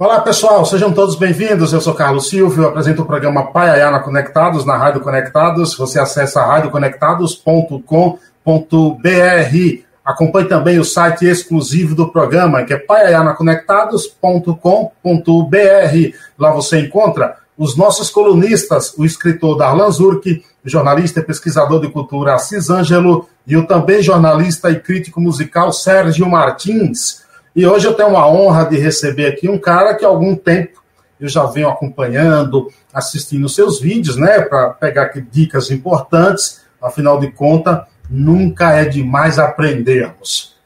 Olá pessoal, sejam todos bem-vindos. Eu sou Carlos Silvio, apresento o programa Paiayana Conectados na Rádio Conectados. Você acessa radioconectados.com.br. Acompanhe também o site exclusivo do programa, que é paiayanaconectados.com.br. Lá você encontra os nossos colunistas, o escritor Darlan Zurk, jornalista e pesquisador de cultura Assis Ângelo e o também jornalista e crítico musical Sérgio Martins. E hoje eu tenho uma honra de receber aqui um cara que há algum tempo eu já venho acompanhando, assistindo seus vídeos, né, para pegar dicas importantes. Afinal de contas, nunca é demais aprendermos.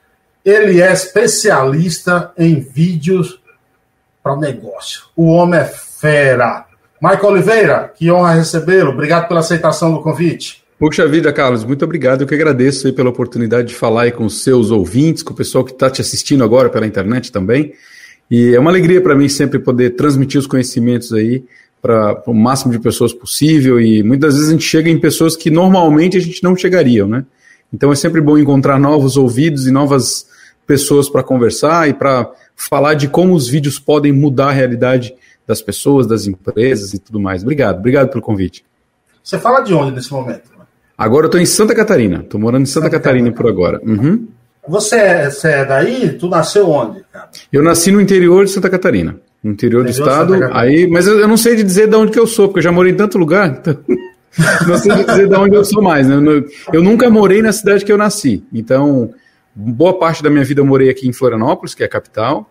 Ele é especialista em vídeos para negócio. O homem é fera. Michael Oliveira, que honra recebê-lo. Obrigado pela aceitação do convite. Puxa vida, Carlos, muito obrigado. Eu que agradeço aí pela oportunidade de falar aí com os seus ouvintes, com o pessoal que está te assistindo agora pela internet também. E é uma alegria para mim sempre poder transmitir os conhecimentos aí para o máximo de pessoas possível. E muitas vezes a gente chega em pessoas que normalmente a gente não chegaria, né? Então é sempre bom encontrar novos ouvidos e novas pessoas para conversar e para falar de como os vídeos podem mudar a realidade das pessoas, das empresas e tudo mais. Obrigado, obrigado pelo convite. Você fala de onde nesse momento? Agora eu estou em Santa Catarina. Estou morando em Santa, Santa Catarina, Catarina, por agora. Uhum. Você, é, você é daí? Tu nasceu onde, cara? Eu nasci no interior de Santa Catarina. No interior, interior do estado. Aí, mas eu, eu, não sei de dizer de onde que eu sou, porque eu já morei em tanto lugar. Então, não sei dizer de onde eu sou mais. Né? Eu, eu nunca morei na cidade que eu nasci. Então, boa parte da minha vida eu morei aqui em Florianópolis, que é a capital,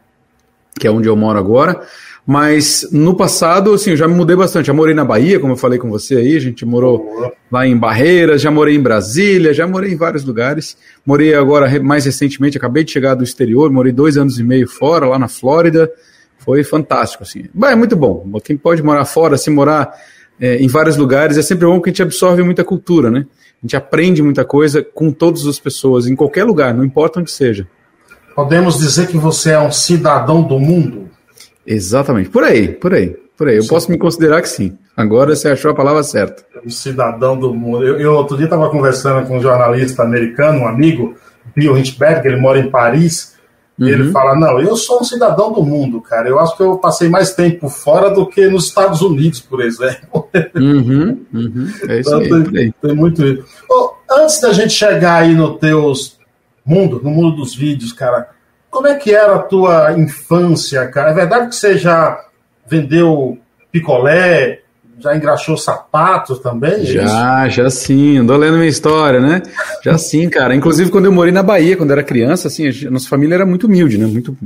que é onde eu moro agora. Mas no passado, assim, eu já me mudei bastante. Já morei na Bahia, como eu falei com você aí, a gente morou lá em Barreiras, já morei em Brasília, já morei em vários lugares. Morei agora, mais recentemente, acabei de chegar do exterior, morei dois anos e meio fora, lá na Flórida. Foi fantástico, assim. é muito bom. Quem pode morar fora, se morar é, em vários lugares, é sempre bom porque a gente absorve muita cultura, né? A gente aprende muita coisa com todas as pessoas, em qualquer lugar, não importa onde seja. Podemos dizer que você é um cidadão do mundo? Exatamente. Por aí, por aí, por aí. Eu sim. posso me considerar que sim. Agora você achou a palavra certa. Um cidadão do mundo. Eu, eu outro dia estava conversando com um jornalista americano, um amigo, Bill Hinchberg, ele mora em Paris. Uhum. E ele fala: Não, eu sou um cidadão do mundo, cara. Eu acho que eu passei mais tempo fora do que nos Estados Unidos, por exemplo. Uhum, uhum. É isso então, aí, tem, tem, muito isso. Oh, antes da gente chegar aí no teus mundo, no mundo dos vídeos, cara, como é que era a tua infância, cara? É verdade que você já vendeu picolé, já engraxou sapatos também? É já, já sim. Andou lendo minha história, né? Já sim, cara. Inclusive, quando eu morei na Bahia, quando era criança, assim, a nossa família era muito humilde, né? Muito,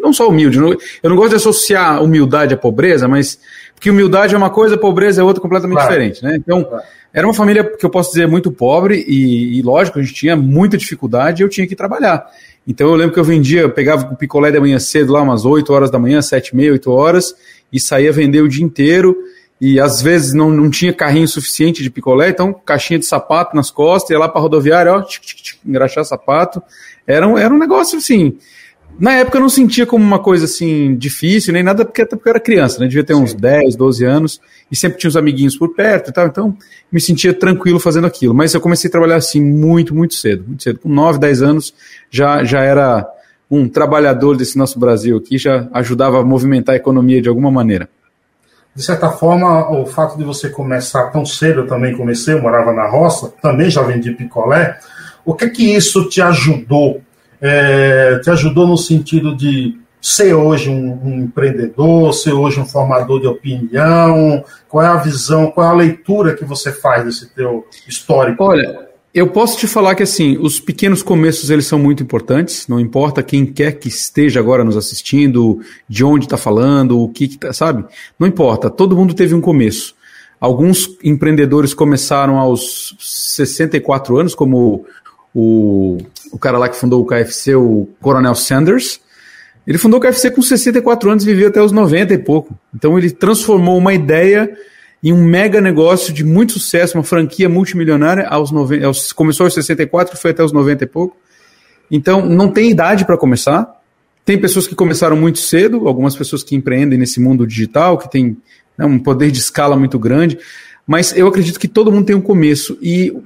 não só humilde. Eu não gosto de associar humildade à pobreza, mas porque humildade é uma coisa, pobreza é outra completamente claro. diferente, né? Então, claro. era uma família que eu posso dizer muito pobre e, e, lógico, a gente tinha muita dificuldade e eu tinha que trabalhar. Então eu lembro que eu vendia, eu pegava o picolé da manhã cedo, lá umas 8 horas da manhã, 7 e meia, 8 horas, e saía vender o dia inteiro. E às vezes não, não tinha carrinho suficiente de picolé, então caixinha de sapato nas costas, ia lá para rodoviária, ó, tchic, tchic, tchic, engraxar sapato. Era um, era um negócio assim. Na época eu não sentia como uma coisa assim difícil, nem nada, porque até porque eu era criança, né? Devia ter uns Sim. 10, 12 anos, e sempre tinha uns amiguinhos por perto e tal, então me sentia tranquilo fazendo aquilo. Mas eu comecei a trabalhar assim muito, muito cedo, muito cedo. Com 9, 10 anos já, já era um trabalhador desse nosso Brasil aqui, já ajudava a movimentar a economia de alguma maneira. De certa forma, o fato de você começar tão cedo, eu também comecei, eu morava na roça, também já vendi picolé. O que que isso te ajudou? É, te ajudou no sentido de ser hoje um, um, empreendedor, ser hoje um formador de opinião? Qual é a visão, qual é a leitura que você faz desse teu histórico? Olha, eu posso te falar que assim, os pequenos começos eles são muito importantes, não importa quem quer que esteja agora nos assistindo, de onde está falando, o que, que tá, sabe? Não importa, todo mundo teve um começo. Alguns empreendedores começaram aos 64 anos, como o, o cara lá que fundou o KFC, o Coronel Sanders. Ele fundou o KFC com 64 anos e viveu até os 90 e pouco. Então ele transformou uma ideia em um mega negócio de muito sucesso, uma franquia multimilionária, aos 90, aos, começou aos 64, foi até os 90 e pouco. Então, não tem idade para começar. Tem pessoas que começaram muito cedo, algumas pessoas que empreendem nesse mundo digital, que tem né, um poder de escala muito grande, mas eu acredito que todo mundo tem um começo. E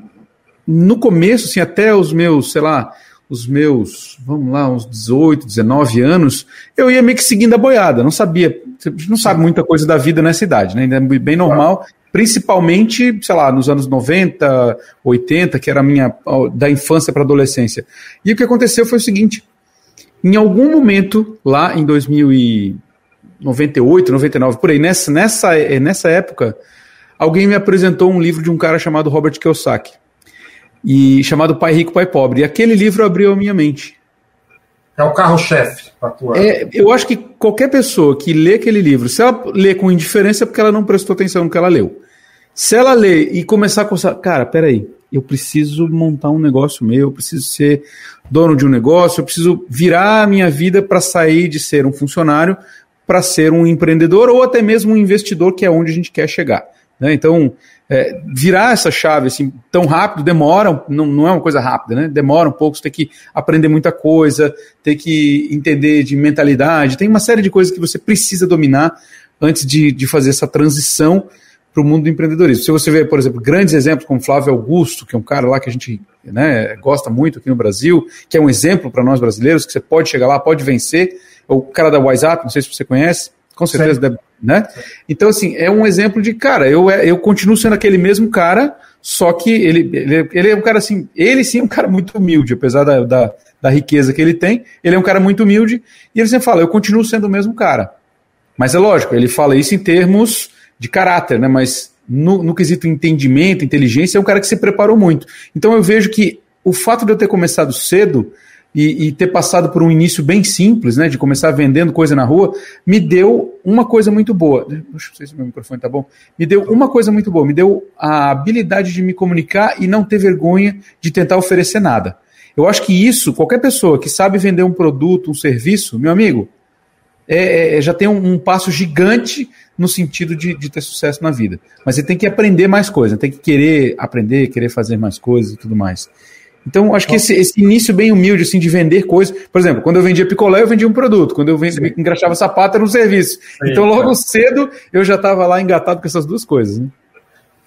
no começo, assim, até os meus, sei lá, os meus, vamos lá, uns 18, 19 anos, eu ia meio que seguindo a boiada, não sabia, não sabe muita coisa da vida nessa idade, né? Ainda é bem normal, principalmente, sei lá, nos anos 90, 80, que era a minha, da infância para adolescência. E o que aconteceu foi o seguinte, em algum momento, lá em 2098, 99, por aí, nessa, nessa, nessa época, alguém me apresentou um livro de um cara chamado Robert Kiyosaki e chamado Pai Rico, Pai Pobre. E aquele livro abriu a minha mente. É o carro-chefe é, Eu acho que qualquer pessoa que lê aquele livro, se ela lê com indiferença, é porque ela não prestou atenção no que ela leu. Se ela lê e começar a coçar, cara, peraí, eu preciso montar um negócio meu, eu preciso ser dono de um negócio, eu preciso virar a minha vida para sair de ser um funcionário para ser um empreendedor ou até mesmo um investidor, que é onde a gente quer chegar. Né? Então, é, virar essa chave assim tão rápido demora, não, não é uma coisa rápida, né? Demora um pouco, você tem que aprender muita coisa, tem que entender de mentalidade, tem uma série de coisas que você precisa dominar antes de, de fazer essa transição para o mundo do empreendedorismo. Se você vê, por exemplo, grandes exemplos como Flávio Augusto, que é um cara lá que a gente né, gosta muito aqui no Brasil, que é um exemplo para nós brasileiros, que você pode chegar lá, pode vencer, o cara da WhatsApp, não sei se você conhece, com certeza né? Então, assim, é um exemplo de, cara, eu, eu continuo sendo aquele mesmo cara, só que ele, ele, ele é um cara assim, ele sim é um cara muito humilde, apesar da, da, da riqueza que ele tem, ele é um cara muito humilde, e ele sempre fala, eu continuo sendo o mesmo cara. Mas é lógico, ele fala isso em termos de caráter, né? Mas no, no quesito entendimento, inteligência, é um cara que se preparou muito. Então eu vejo que o fato de eu ter começado cedo e, e, ter passado por um início bem simples, né, de começar vendendo coisa na rua, me deu uma coisa muito boa. Deixa eu ver se meu microfone tá bom. Me deu uma coisa muito boa, me deu a habilidade de me comunicar e não ter vergonha de tentar oferecer nada. Eu acho que isso, qualquer pessoa que sabe vender um produto, um serviço, meu amigo, é, é, já tem um, um, passo gigante no sentido de, de, ter sucesso na vida. Mas você tem que aprender mais coisas, tem que querer aprender, querer fazer mais coisas e tudo mais. Então, acho que esse, esse, início bem humilde, assim, de vender coisas. Por exemplo, quando eu vendia picolé, eu vendia um produto. Quando eu vendia, engraxava sapato, era um serviço. Sim, então, logo cedo, eu já estava lá engatado com essas duas coisas. Né?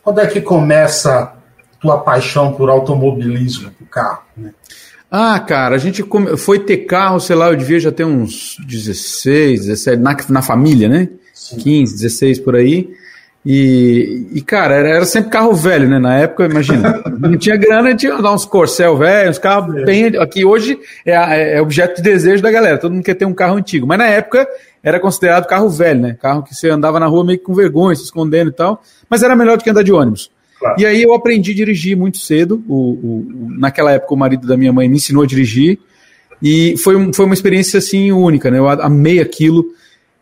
Quando é que começa tua paixão por automobilismo, por carro? Né? Ah, cara, a gente foi ter carro, sei lá, eu devia já ter uns 16, 17, na, na família, né? Sim. 15, 16 por aí. E, e, cara, era, era, sempre carro velho, né? Na época, imagina, não tinha grana, tinha dar uns Corcel velho, uns carros é. bem. Aqui hoje é, é, objeto de desejo da galera, todo mundo quer ter um carro antigo. Mas na época era considerado carro velho, né? Carro que você andava na rua meio que com vergonha, se escondendo e tal. Mas era melhor do que andar de ônibus. Claro. E aí eu aprendi a dirigir muito cedo. O, o, naquela época, o marido da minha mãe me ensinou a dirigir. E foi, foi uma experiência assim única, né? Eu amei aquilo.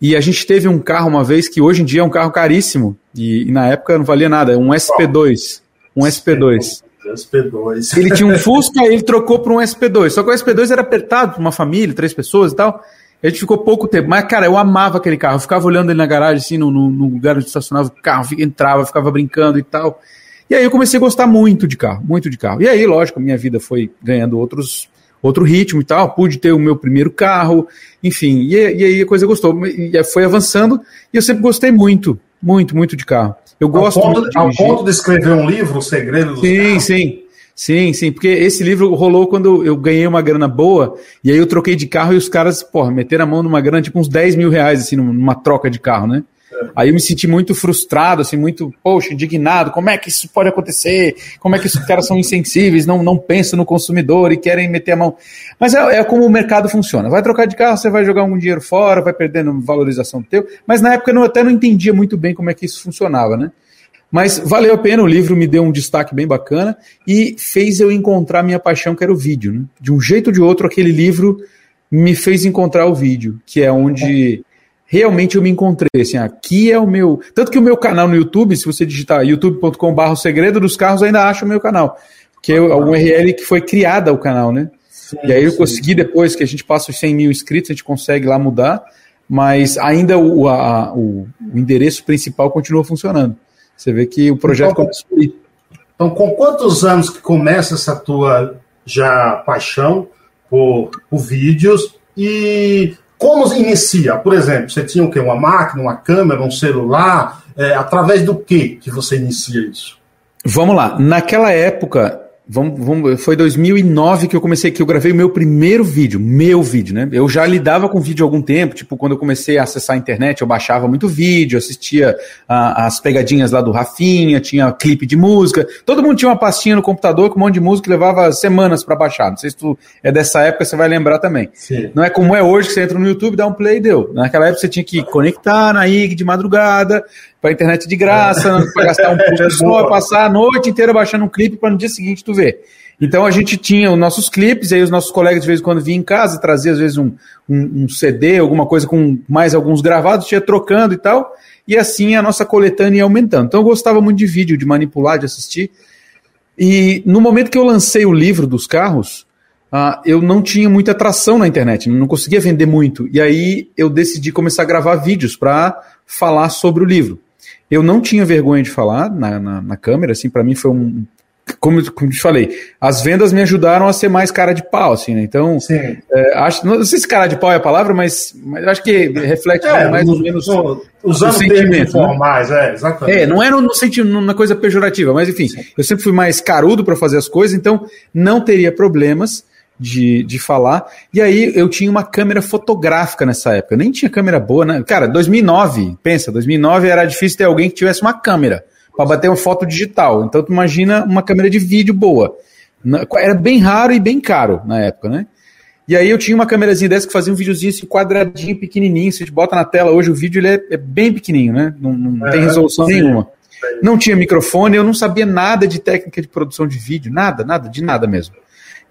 E a gente teve um carro uma vez que hoje em dia é um carro caríssimo. E, e na época não valia nada, um SP2. Um SP2. SP2. Ele tinha um Fusca e ele trocou para um SP2. Só que o SP2 era apertado para uma família, três pessoas e tal. A gente ficou pouco tempo. Mas, cara, eu amava aquele carro. Eu ficava olhando ele na garagem, assim, no, no, no lugar onde estacionava o carro, entrava, ficava brincando e tal. E aí eu comecei a gostar muito de carro, muito de carro. E aí, lógico, minha vida foi ganhando outros outro ritmo e tal, pude ter o meu primeiro carro, enfim, e, e aí a coisa gostou, e foi avançando, e eu sempre gostei muito, muito, muito de carro. Eu gosto ao ponto, de ao ponto de escrever um livro, O Segredo dos Sim, carros. sim. Sim, sim, porque esse livro rolou quando eu ganhei uma grana boa, e aí eu troquei de carro e os caras, porra, meteram a mão numa grana, tipo uns 10 mil reais, assim, numa troca de carro, né? Aí eu me senti muito frustrado, assim, muito, poxa, indignado. Como é que isso pode acontecer? Como é que esses caras são insensíveis, não, não pensam no consumidor e querem meter a mão? Mas é, é, como o mercado funciona. Vai trocar de carro, você vai jogar algum dinheiro fora, vai perdendo valorização do teu. Mas na época eu até não entendia muito bem como é que isso funcionava, né? Mas valeu a pena, o livro me deu um destaque bem bacana e fez eu encontrar minha paixão, que era o vídeo. Né? De um jeito ou de outro, aquele livro me fez encontrar o vídeo, que é onde realmente eu me encontrei, assim, aqui é o meu, tanto que o meu canal no YouTube, se você digitar youtube.com.br o segredo dos carros, ainda acha o meu canal, que é um URL que foi criada o canal, né? Sim, e aí eu sim. consegui depois que a gente passa os 100 mil inscritos, a gente consegue lá mudar, mas ainda o, a, o, o endereço principal continua funcionando. Você vê que o projeto então, começou aí. Então, com quantos anos que começa essa tua já paixão por, por vídeos e como inicia? Por exemplo, você tinha o quê? Uma máquina, uma câmera, um celular? É, através do que que você inicia isso? Vamos lá. Naquela época, Vamos, vamos, foi 2009 que eu comecei, que eu gravei o meu primeiro vídeo, meu vídeo, né? Eu já lidava com vídeo há algum tempo, tipo, quando eu comecei a acessar a internet, eu baixava muito vídeo, assistia a, as pegadinhas lá do Rafinha, tinha clipe de música, todo mundo tinha uma pastinha no computador com um monte de música que levava semanas para baixar. Não sei se tu é dessa época, você vai lembrar também. Sim. Não é como é hoje, que você entra no YouTube, dá um play e deu. Naquela época você tinha que conectar na IG de madrugada, para internet de graça, é. para gastar um pouco só, passar a noite inteira baixando um clipe para no dia seguinte tu ver. Então a gente tinha os nossos clipes, aí os nossos colegas de vez em quando vinham em casa, trazia às vezes um, um, um CD, alguma coisa com mais alguns gravados, ia trocando e tal, e assim a nossa coletânea ia aumentando. Então eu gostava muito de vídeo, de manipular, de assistir. E no momento que eu lancei o livro dos carros, uh, eu não tinha muita atração na internet, não conseguia vender muito. E aí eu decidi começar a gravar vídeos para falar sobre o livro. Eu não tinha vergonha de falar na, na, na câmera, assim, para mim foi um. Como, como te falei, as vendas me ajudaram a ser mais cara de pau, assim, né? Então, é, acho, não sei se cara de pau é a palavra, mas, mas acho que reflete é, mais ou menos o, usando sentimento. Né? Formais, é, exatamente. É, não é no, no sentido, na coisa pejorativa, mas enfim, Sim. eu sempre fui mais carudo para fazer as coisas, então não teria problemas de, de falar. E aí eu tinha uma câmera fotográfica nessa época. Eu nem tinha câmera boa, né? Cara, 2009, pensa, 2009 era difícil ter alguém que tivesse uma câmera para bater uma foto digital. Então tu imagina uma câmera de vídeo boa. Era bem raro e bem caro na época, né? E aí eu tinha uma câmerazinha dessa que fazia um videozinho assim, quadradinho, pequenininho. Se a gente bota na tela hoje, o vídeo ele é, é bem pequenininho, né? Não, não é, tem resolução sim. nenhuma. Não tinha microfone, eu não sabia nada de técnica de produção de vídeo, nada, nada, de nada mesmo.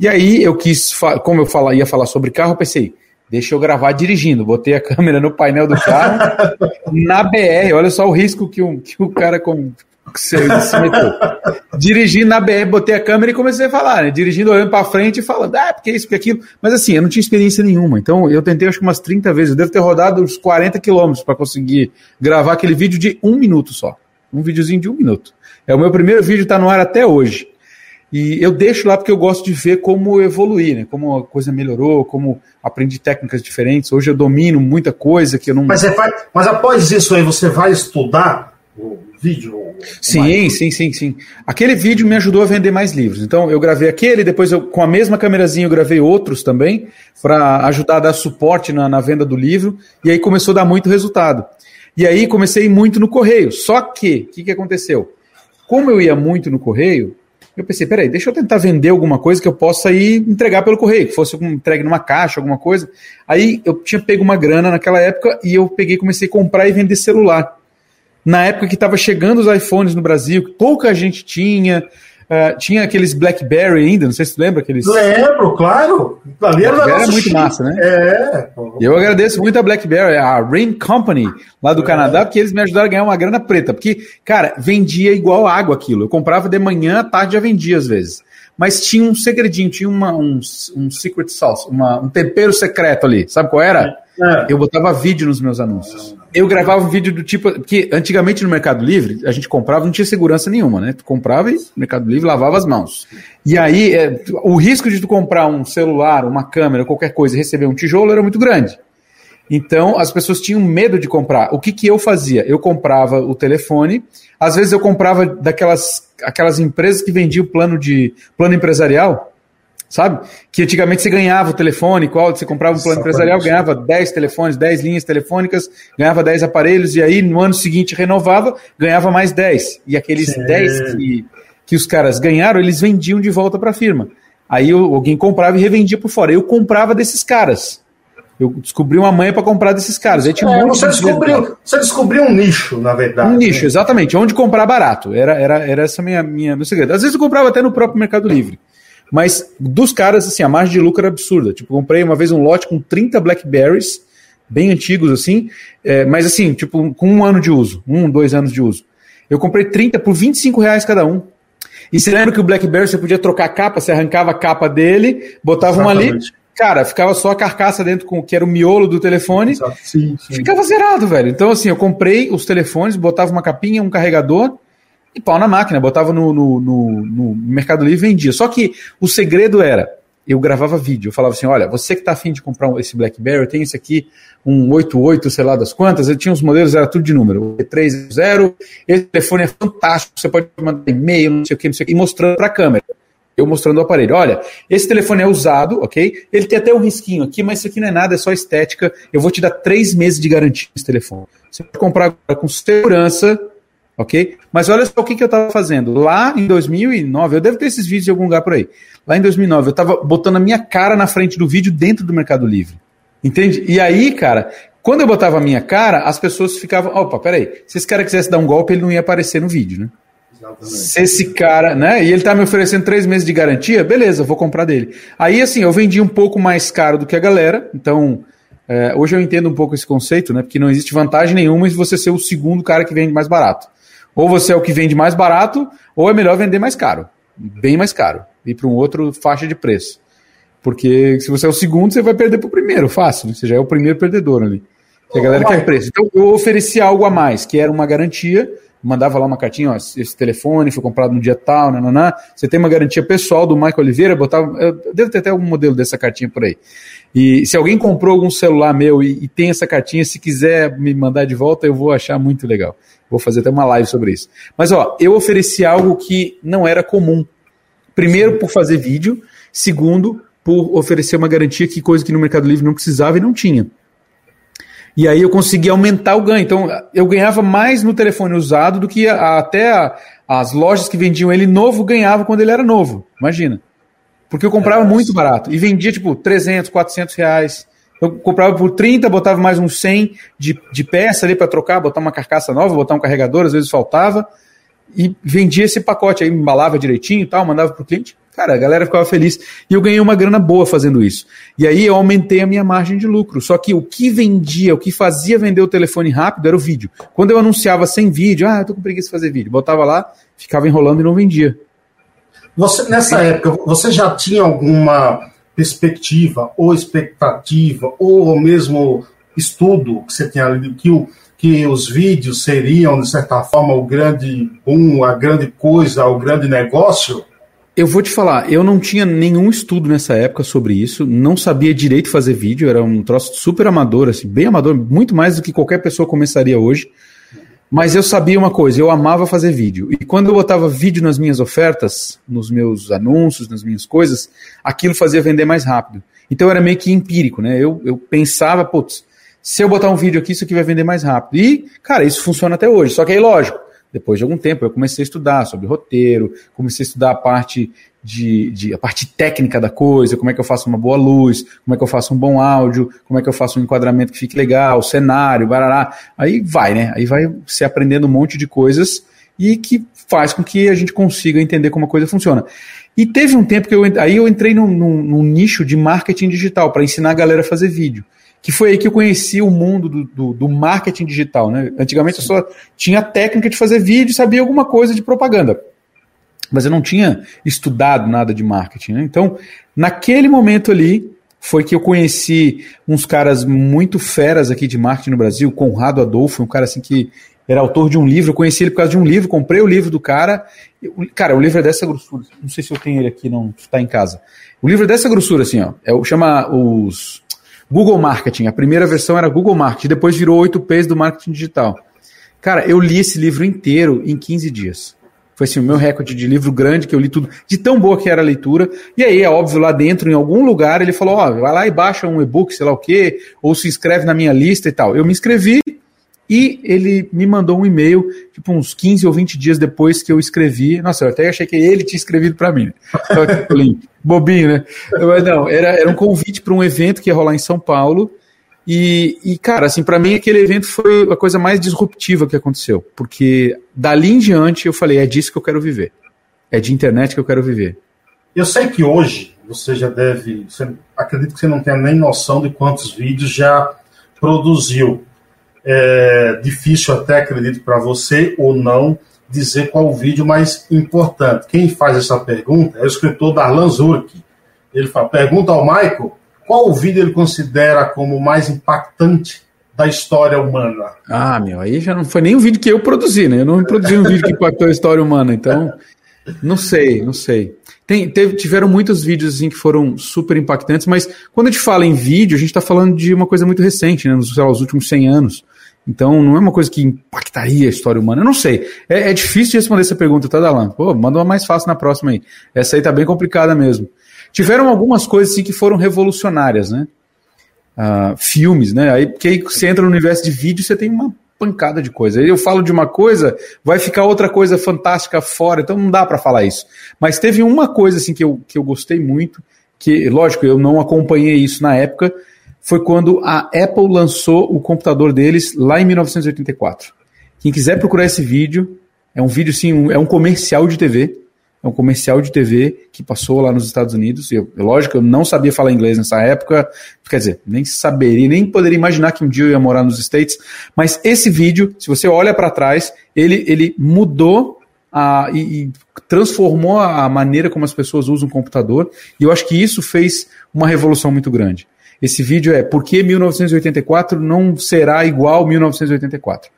E aí eu quis, como eu fala, ia falar sobre carro, eu pensei, deixa eu gravar dirigindo. Botei a câmera no painel do carro, na BR, olha só o risco que, um, que o cara com, se, se meteu. Dirigindo na BR, botei a câmera e comecei a falar, né? Dirigindo, olhando para frente e falando, ah, porque isso, porque aquilo. Mas assim, eu não tinha experiência nenhuma. Então eu tentei acho que umas 30 vezes. Eu devo ter rodado uns 40 quilômetros para conseguir gravar aquele vídeo de um minuto só. Um videozinho de um minuto. É o meu primeiro vídeo, tá no ar até hoje. E eu deixo lá porque eu gosto de ver como evoluir, né? Como a coisa melhorou, como aprendi técnicas diferentes. Hoje eu domino muita coisa que eu não. Mas, vai, mas após isso aí, você vai estudar o vídeo? Sim, sim, sim, sim. Aquele vídeo me ajudou a vender mais livros. Então eu gravei aquele, depois eu, com a mesma câmerazinha eu gravei outros também, para ajudar a dar suporte na, na venda do livro. E aí começou a dar muito resultado. E aí comecei muito no correio. Só que, o que, que aconteceu? Como eu ia muito no correio, eu pensei, peraí, deixa eu tentar vender alguma coisa que eu possa ir entregar pelo correio, que fosse entregue numa caixa, alguma coisa. Aí eu tinha pego uma grana naquela época e eu peguei comecei a comprar e vender celular. Na época que estava chegando os iPhones no Brasil, pouca gente tinha, Uh, tinha aqueles BlackBerry ainda, não sei se tu lembra aqueles. Lembro, claro. Ali era, era muito chique. massa, né? É. Eu agradeço muito a BlackBerry, a Rain Company lá do é. Canadá, porque eles me ajudaram a ganhar uma grana preta. Porque, cara, vendia igual água aquilo. Eu comprava de manhã, à tarde já vendia às vezes. Mas tinha um segredinho, tinha uma, um, um secret sauce, uma, um tempero secreto ali. Sabe qual era? É. Eu botava vídeo nos meus anúncios eu gravava um vídeo do tipo. Porque antigamente no Mercado Livre, a gente comprava não tinha segurança nenhuma, né? Tu comprava e no Mercado Livre lavava as mãos. E aí, é, o risco de tu comprar um celular, uma câmera, qualquer coisa e receber um tijolo era muito grande. Então, as pessoas tinham medo de comprar. O que, que eu fazia? Eu comprava o telefone, às vezes eu comprava daquelas aquelas empresas que vendiam plano de plano empresarial, sabe? Que antigamente você ganhava o telefone, qual você comprava um plano empresarial, ganhava 10 telefones, 10 linhas telefônicas, ganhava 10 aparelhos, e aí no ano seguinte renovava, ganhava mais 10. E aqueles Sim. 10 que, que os caras ganharam, eles vendiam de volta para a firma. Aí alguém comprava e revendia por fora. Eu comprava desses caras. Eu descobri uma manha para comprar desses caras. Aí tinha um é, você, descobriu, você descobriu um nicho, na verdade. Um nicho, né? exatamente. Onde comprar barato. Era, era, era essa minha, minha meu segredo. Às vezes eu comprava até no próprio Mercado Livre. Mas dos caras, assim, a margem de lucro era absurda. Tipo, comprei uma vez um lote com 30 Blackberries, bem antigos, assim, é, mas assim, tipo, com um ano de uso, um, dois anos de uso. Eu comprei 30 por 25 reais cada um. E você lembra que o BlackBerry você podia trocar a capa, você arrancava a capa dele, botava Exatamente. uma ali, cara, ficava só a carcaça dentro com que era o miolo do telefone, sim, sim. ficava zerado, velho. Então, assim, eu comprei os telefones, botava uma capinha, um carregador, e pau na máquina, botava no, no, no, no Mercado Livre e vendia. Só que o segredo era, eu gravava vídeo, eu falava assim, olha, você que está afim de comprar esse BlackBerry, tem esse aqui, um 88, sei lá das quantas, eu tinha os modelos, era tudo de número, o 30 esse telefone é fantástico, você pode mandar e-mail, não sei o que, não sei o que, e mostrando para a câmera. Eu mostrando o aparelho. Olha, esse telefone é usado, ok? Ele tem até um risquinho aqui, mas isso aqui não é nada, é só estética. Eu vou te dar três meses de garantia nesse telefone. Você pode comprar com segurança, ok? Mas olha só o que, que eu estava fazendo. Lá em 2009, eu devo ter esses vídeos em algum lugar por aí. Lá em 2009, eu estava botando a minha cara na frente do vídeo dentro do Mercado Livre. Entende? E aí, cara, quando eu botava a minha cara, as pessoas ficavam, opa, peraí, se esse cara quisesse dar um golpe, ele não ia aparecer no vídeo, né? Exatamente. Se esse cara, né? E ele tá me oferecendo três meses de garantia, beleza, vou comprar dele. Aí, assim, eu vendi um pouco mais caro do que a galera, então. É, hoje eu entendo um pouco esse conceito, né? Porque não existe vantagem nenhuma em você ser o segundo cara que vende mais barato. Ou você é o que vende mais barato, ou é melhor vender mais caro. Bem mais caro. Ir para um outro faixa de preço. Porque se você é o segundo, você vai perder para o primeiro, fácil. Né? Você já é o primeiro perdedor ali. Que a galera quer preço. Então eu ofereci algo a mais, que era uma garantia mandava lá uma cartinha, ó, esse telefone foi comprado no dia tal, nananá. Você tem uma garantia pessoal do Michael Oliveira, botava, eu devo ter até algum modelo dessa cartinha por aí. E se alguém comprou algum celular meu e, e, tem essa cartinha, se quiser me mandar de volta, eu vou achar muito legal. Vou fazer até uma live sobre isso. Mas ó, eu ofereci algo que não era comum. Primeiro, por fazer vídeo. Segundo, por oferecer uma garantia que coisa que no Mercado Livre não precisava e não tinha. E aí eu consegui aumentar o ganho. Então eu ganhava mais no telefone usado do que a, até a, as lojas que vendiam ele novo ganhavam quando ele era novo. Imagina. Porque eu comprava muito barato e vendia tipo 300, 400 reais. Eu comprava por 30, botava mais uns 100 de, de peça ali para trocar, botar uma carcaça nova, botar um carregador, às vezes faltava. E vendia esse pacote aí, embalava direitinho e tal, mandava pro cliente. Cara, a galera ficava feliz. E eu ganhei uma grana boa fazendo isso. E aí eu aumentei a minha margem de lucro. Só que o que vendia, o que fazia vender o telefone rápido era o vídeo. Quando eu anunciava sem vídeo, ah, eu tô com preguiça de fazer vídeo. Botava lá, ficava enrolando e não vendia. Você, nessa época, você já tinha alguma perspectiva ou expectativa ou mesmo estudo que você tinha ali que, o, que os vídeos seriam, de certa forma, o grande boom, a grande coisa, o grande negócio? Eu vou te falar, eu não tinha nenhum estudo nessa época sobre isso, não sabia direito fazer vídeo, era um troço super amador, assim, bem amador, muito mais do que qualquer pessoa começaria hoje. Mas eu sabia uma coisa, eu amava fazer vídeo. E quando eu botava vídeo nas minhas ofertas, nos meus anúncios, nas minhas coisas, aquilo fazia vender mais rápido. Então era meio que empírico, né? Eu, eu pensava, putz, se eu botar um vídeo aqui, isso aqui vai vender mais rápido. E, cara, isso funciona até hoje. Só que aí, lógico, depois de algum tempo, eu comecei a estudar sobre roteiro, comecei a estudar a parte de, de, a parte técnica da coisa, como é que eu faço uma boa luz, como é que eu faço um bom áudio, como é que eu faço um enquadramento que fique legal, cenário, barará. Aí vai, né? Aí vai se aprendendo um monte de coisas e que faz com que a gente consiga entender como a coisa funciona. E teve um tempo que eu aí eu entrei num, num, num nicho de marketing digital para ensinar a galera a fazer vídeo que foi aí que eu conheci o mundo do, do, do marketing digital. Né? Antigamente eu só tinha técnica de fazer vídeo e sabia alguma coisa de propaganda. Mas eu não tinha estudado nada de marketing. Né? Então, naquele momento ali, foi que eu conheci uns caras muito feras aqui de marketing no Brasil, Conrado Adolfo, um cara assim que era autor de um livro, eu conheci ele por causa de um livro, comprei o livro do cara. Cara, o livro é dessa grossura. Não sei se eu tenho ele aqui, não está em casa. O livro é dessa grossura, assim, ó. É, chama os Google Marketing. A primeira versão era Google Marketing, depois virou 8 P's do marketing digital. Cara, eu li esse livro inteiro em 15 dias. Foi assim, o meu recorde de livro grande, que eu li tudo, de tão boa que era a leitura. E aí, é óbvio, lá dentro, em algum lugar, ele falou: Ó, oh, vai lá e baixa um e-book, sei lá o quê, ou se inscreve na minha lista e tal. Eu me inscrevi, e ele me mandou um e-mail, tipo, uns 15 ou 20 dias depois que eu escrevi. Nossa, eu até achei que ele tinha escrevido para mim. Bobinho, né? Mas não, era, era um convite para um evento que ia rolar em São Paulo. E, e cara, assim, para mim aquele evento foi a coisa mais disruptiva que aconteceu. Porque dali em diante eu falei, é disso que eu quero viver. É de internet que eu quero viver. Eu sei que hoje você já deve. Você, acredito que você não tenha nem noção de quantos vídeos já produziu é difícil até, acredito, para você ou não dizer qual o vídeo mais importante. Quem faz essa pergunta é o escritor Darlan Zurk. Ele fala, pergunta ao Michael qual o vídeo ele considera como o mais impactante da história humana. Ah, meu, aí já não foi nem um vídeo que eu produzi, né? Eu não produzi um vídeo que impactou a história humana, então não sei, não sei. Tem, teve, tiveram muitos vídeos assim que foram super impactantes, mas quando a gente fala em vídeo, a gente está falando de uma coisa muito recente, né, nos, lá, os últimos 100 anos. Então não é uma coisa que impactaria a história humana? Eu não sei. É, é difícil de responder essa pergunta, tá, Dalan? Pô, manda uma mais fácil na próxima aí. Essa aí tá bem complicada mesmo. Tiveram algumas coisas assim, que foram revolucionárias, né? Uh, filmes, né? Aí, porque aí você entra no universo de vídeo, você tem uma pancada de coisa. Eu falo de uma coisa, vai ficar outra coisa fantástica fora, então não dá para falar isso. Mas teve uma coisa assim que eu, que eu gostei muito, que, lógico, eu não acompanhei isso na época, foi quando a Apple lançou o computador deles lá em 1984. Quem quiser procurar esse vídeo, é um vídeo sim, um, é um comercial de TV. É um comercial de TV que passou lá nos Estados Unidos. Eu, lógico, eu não sabia falar inglês nessa época, quer dizer, nem saberia, nem poderia imaginar que um dia eu ia morar nos States. Mas esse vídeo, se você olha para trás, ele, ele mudou a, e, e, transformou a maneira como as pessoas usam o computador. E eu acho que isso fez uma revolução muito grande. Esse vídeo é Por que 1984 não será igual 1984?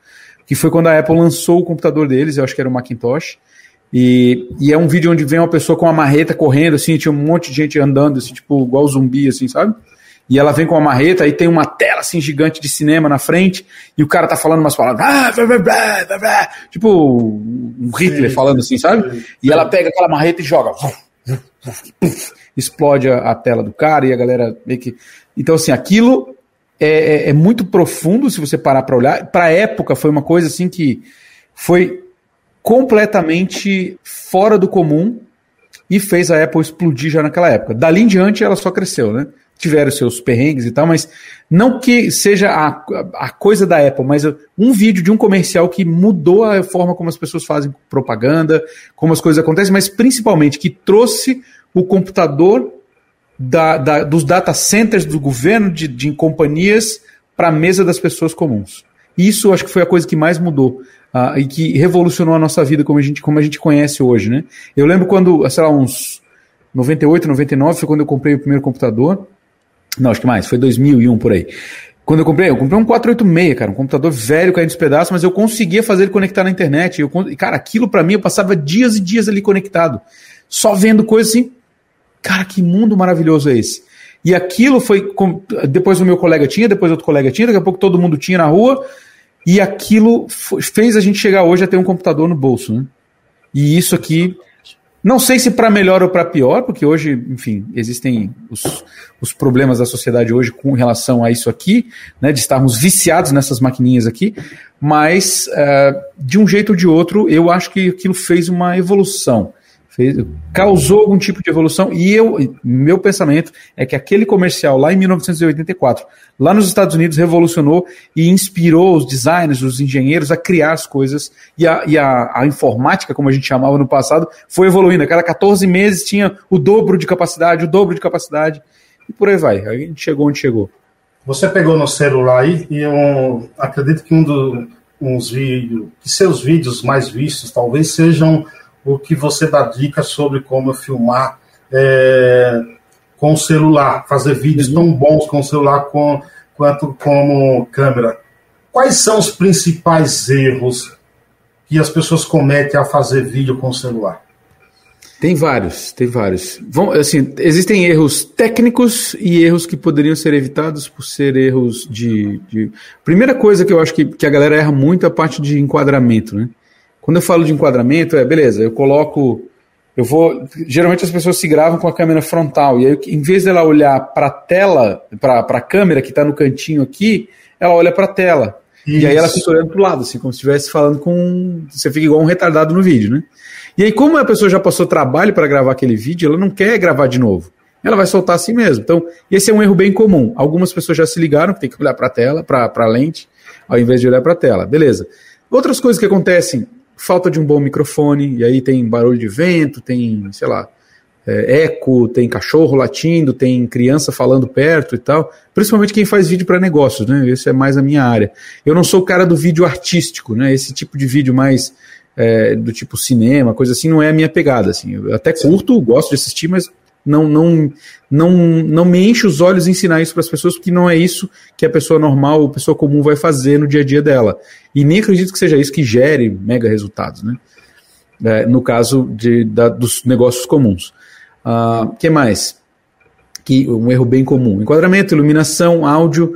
Que foi quando a Apple lançou o computador deles, eu acho que era o Macintosh. E, e é um vídeo onde vem uma pessoa com uma marreta correndo, assim, tinha um monte de gente andando, assim, tipo, igual zumbi, assim, sabe? E ela vem com uma marreta, aí tem uma tela assim gigante de cinema na frente, e o cara tá falando umas palavras, ah, blá, blá, blá, tipo um Hitler falando assim, sabe? E ela pega aquela marreta e joga, explode a, a, tela do cara e a galera meio que. Então, assim, aquilo é, é, é muito profundo se você parar para olhar. Para a época, foi uma coisa assim que foi completamente fora do comum e fez a Apple explodir já naquela época. Dali em diante, ela só cresceu, né? Tiveram seus perrengues e tal, mas não que seja a, a coisa da Apple, mas um vídeo de um comercial que mudou a forma como as pessoas fazem propaganda, como as coisas acontecem, mas principalmente que trouxe o computador da, da, dos data centers do governo, de, de companhias, para a mesa das pessoas comuns. Isso acho que foi a coisa que mais mudou uh, e que revolucionou a nossa vida como a, gente, como a gente conhece hoje. Né? Eu lembro quando, sei lá, uns 98, 99, foi quando eu comprei o primeiro computador. Não, acho que mais, foi 2001 por aí. Quando eu comprei, eu comprei um 486, cara, um computador velho caindo dos pedaços, mas eu conseguia fazer ele conectar na internet. Eu, cara, aquilo para mim, eu passava dias e dias ali conectado, só vendo coisas assim Cara, que mundo maravilhoso é esse? E aquilo foi. Depois o meu colega tinha, depois outro colega tinha, daqui a pouco todo mundo tinha na rua. E aquilo fez a gente chegar hoje a ter um computador no bolso. Né? E isso aqui. Não sei se para melhor ou para pior, porque hoje, enfim, existem os, os problemas da sociedade hoje com relação a isso aqui, né, de estarmos viciados nessas maquininhas aqui, mas uh, de um jeito ou de outro, eu acho que aquilo fez uma evolução fez, causou algum tipo de evolução. E eu, meu pensamento é que aquele comercial lá em 1984, lá nos Estados Unidos, revolucionou e inspirou os designers, os engenheiros a criar as coisas. E a, e a, a informática, como a gente chamava no passado, foi evoluindo. A cada 14 meses tinha o dobro de capacidade, o dobro de capacidade. E por aí vai. A gente chegou onde chegou. Você pegou no celular aí e eu acredito que um dos vídeos, que seus vídeos mais vistos talvez sejam o que você dá dicas sobre como filmar é, com o celular, fazer vídeos uhum. tão bons com o celular com, quanto como câmera. Quais são os principais erros que as pessoas cometem a fazer vídeo com o celular? Tem vários, tem vários. Vão, assim, existem erros técnicos e erros que poderiam ser evitados por ser erros de. de... Primeira coisa que eu acho que, que a galera erra muito é a parte de enquadramento, né? Quando eu falo de enquadramento, é beleza, eu coloco. Eu vou. Geralmente as pessoas se gravam com a câmera frontal, e aí, em vez dela olhar para a tela, para a câmera que está no cantinho aqui, ela olha para a tela. Isso. E aí ela fica olhando para o lado, assim, como se estivesse falando com. Você fica igual um retardado no vídeo, né? E aí, como a pessoa já passou trabalho para gravar aquele vídeo, ela não quer gravar de novo. Ela vai soltar assim mesmo. Então, esse é um erro bem comum. Algumas pessoas já se ligaram que tem que olhar para a tela, para a lente, ao invés de olhar para a tela. Beleza. Outras coisas que acontecem falta de um bom microfone, e aí tem barulho de vento, tem, sei lá, é, eco, tem cachorro latindo, tem criança falando perto e tal. Principalmente quem faz vídeo para negócios, né? Esse é mais a minha área. Eu não sou o cara do vídeo artístico, né? Esse tipo de vídeo mais é, do tipo cinema, coisa assim, não é a minha pegada. Assim. Eu até curto, gosto de assistir, mas não, não, não, não me enche os olhos ensinar isso para as pessoas, porque não é isso que a pessoa normal ou pessoa comum vai fazer no dia a dia dela. E nem acredito que seja isso que gere mega resultados, né? É, no caso de, da, dos negócios comuns. O uh, ah, que mais? Que um erro bem comum: enquadramento, iluminação, áudio.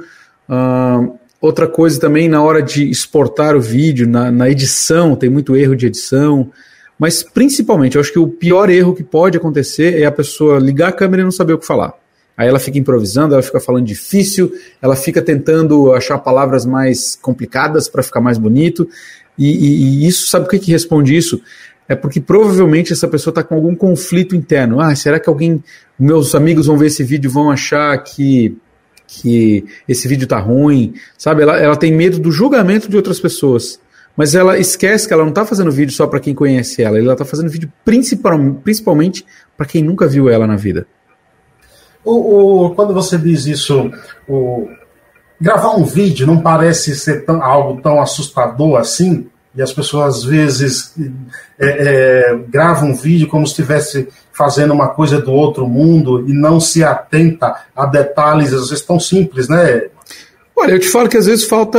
Uh, outra coisa também na hora de exportar o vídeo, na, na edição, tem muito erro de edição. Mas principalmente, eu acho que o pior erro que pode acontecer é a pessoa ligar a câmera e não saber o que falar. Aí ela fica improvisando, ela fica falando difícil, ela fica tentando achar palavras mais complicadas para ficar mais bonito. E, e, e, isso, sabe o que, que responde isso? É porque provavelmente essa pessoa está com algum conflito interno. Ah, será que alguém, meus amigos vão ver esse vídeo vão achar que, que esse vídeo está ruim? Sabe? Ela, ela tem medo do julgamento de outras pessoas. Mas ela esquece que ela não está fazendo vídeo só para quem conhece ela, ela está fazendo vídeo principal, principalmente para quem nunca viu ela na vida. O, o, quando você diz isso, o, gravar um vídeo não parece ser tão, algo tão assustador assim, e as pessoas às vezes é, é, gravam um vídeo como se estivesse fazendo uma coisa do outro mundo e não se atenta a detalhes, às vezes tão simples, né? Olha, eu te falo que às vezes falta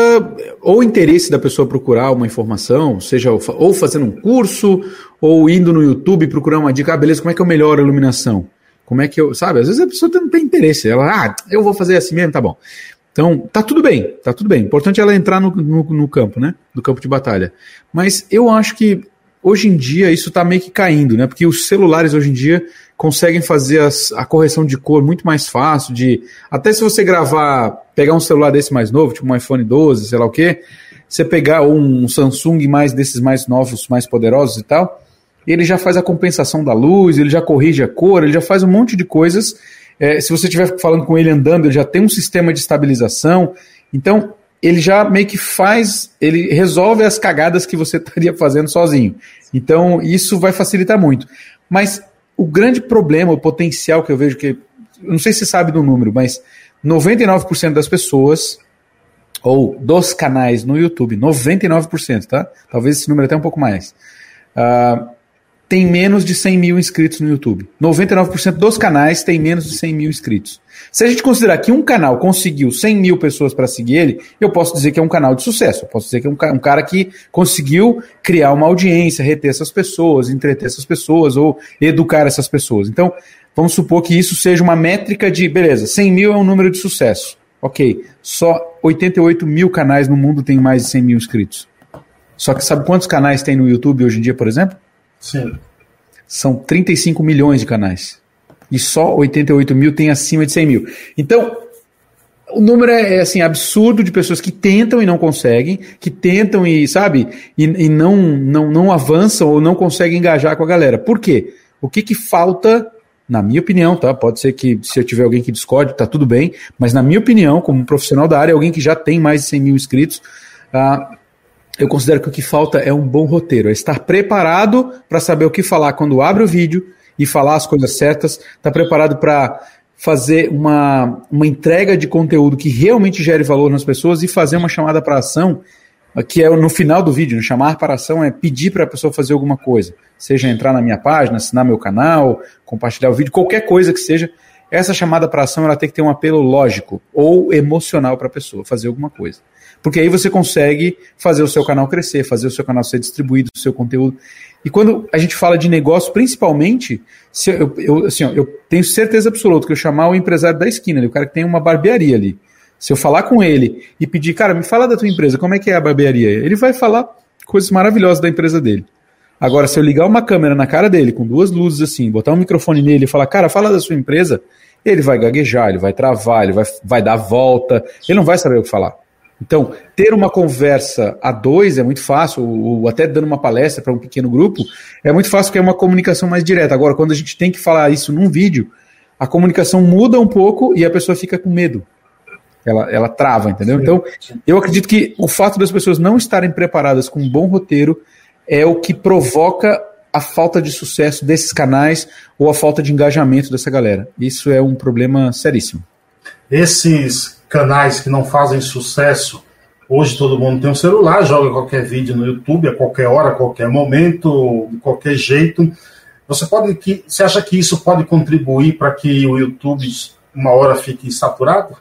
ou interesse da pessoa procurar uma informação, seja ou fazendo um curso, ou indo no YouTube procurar uma dica, ah, beleza, como é que eu melhoro a iluminação? Como é que eu, sabe? Às vezes a pessoa não tem interesse, ela, ah, eu vou fazer assim mesmo, tá bom. Então, tá tudo bem, tá tudo bem. Importante é ela entrar no, no, no campo, né? No campo de batalha. Mas eu acho que hoje em dia isso está meio que caindo, né? Porque os celulares hoje em dia conseguem fazer as, a correção de cor muito mais fácil, de até se você gravar, pegar um celular desse mais novo, tipo um iPhone 12, sei lá o quê, você pegar um Samsung mais desses mais novos, mais poderosos e tal, ele já faz a compensação da luz, ele já corrige a cor, ele já faz um monte de coisas. É, se você estiver falando com ele andando, ele já tem um sistema de estabilização. Então, ele já meio que faz, ele resolve as cagadas que você estaria fazendo sozinho. Então, isso vai facilitar muito. Mas o grande problema, o potencial que eu vejo que. Não sei se você sabe do número, mas 99% das pessoas, ou dos canais no YouTube, 99%, tá? Talvez esse número até um pouco mais. Uh, tem menos de 100 mil inscritos no YouTube. 99% dos canais tem menos de 100 mil inscritos. Se a gente considerar que um canal conseguiu 100 mil pessoas para seguir ele, eu posso dizer que é um canal de sucesso. Eu posso dizer que é um, um cara que conseguiu criar uma audiência, reter essas pessoas, entreter essas pessoas ou educar essas pessoas. Então, vamos supor que isso seja uma métrica de, beleza, 100 mil é um número de sucesso. Ok, só 88 mil canais no mundo têm mais de 100 mil inscritos. Só que sabe quantos canais tem no YouTube hoje em dia, por exemplo? Sim. São 35 milhões de canais. E só 88 mil tem acima de 100 mil. Então, o número é, é, assim absurdo de pessoas que tentam e não conseguem, que tentam e sabe e, e, não, não não avançam ou não conseguem engajar com a galera. Por quê? O que que falta, na minha opinião, tá? Pode ser que se eu tiver alguém que discorde, tá tudo bem, mas na minha opinião, como profissional da área, alguém que já tem mais de 100 mil inscritos, uh, eu considero que o que falta é um bom roteiro, é estar preparado para saber o que falar quando abre o vídeo e falar as coisas certas, estar tá preparado para fazer uma, uma entrega de conteúdo que realmente gere valor nas pessoas e fazer uma chamada para ação, que é no final do vídeo. Né? Chamar para ação é pedir para a pessoa fazer alguma coisa, seja entrar na minha página, assinar meu canal, compartilhar o vídeo, qualquer coisa que seja. Essa chamada para ação ela tem que ter um apelo lógico ou emocional para a pessoa fazer alguma coisa. Porque aí você consegue fazer o seu canal crescer, fazer o seu canal ser distribuído, o seu conteúdo. E quando a gente fala de negócio, principalmente, se eu, eu, assim, ó, eu tenho certeza absoluta que eu chamar o empresário da esquina, o cara que tem uma barbearia ali, se eu falar com ele e pedir, cara, me fala da tua empresa, como é que é a barbearia? Ele vai falar coisas maravilhosas da empresa dele. Agora, se eu ligar uma câmera na cara dele, com duas luzes assim, botar um microfone nele e falar, cara, fala da sua empresa, ele vai gaguejar, ele vai travar, ele vai, vai dar volta, ele não vai saber o que falar. Então, ter uma conversa a dois é muito fácil, ou até dando uma palestra para um pequeno grupo, é muito fácil porque é uma comunicação mais direta. Agora, quando a gente tem que falar isso num vídeo, a comunicação muda um pouco e a pessoa fica com medo. Ela, ela trava, entendeu? Então, eu acredito que o fato das pessoas não estarem preparadas com um bom roteiro é o que provoca a falta de sucesso desses canais ou a falta de engajamento dessa galera. Isso é um problema seríssimo. Esses canais que não fazem sucesso. Hoje todo mundo tem um celular, joga qualquer vídeo no YouTube a qualquer hora, a qualquer momento, de qualquer jeito. Você pode que você acha que isso pode contribuir para que o YouTube uma hora fique saturado?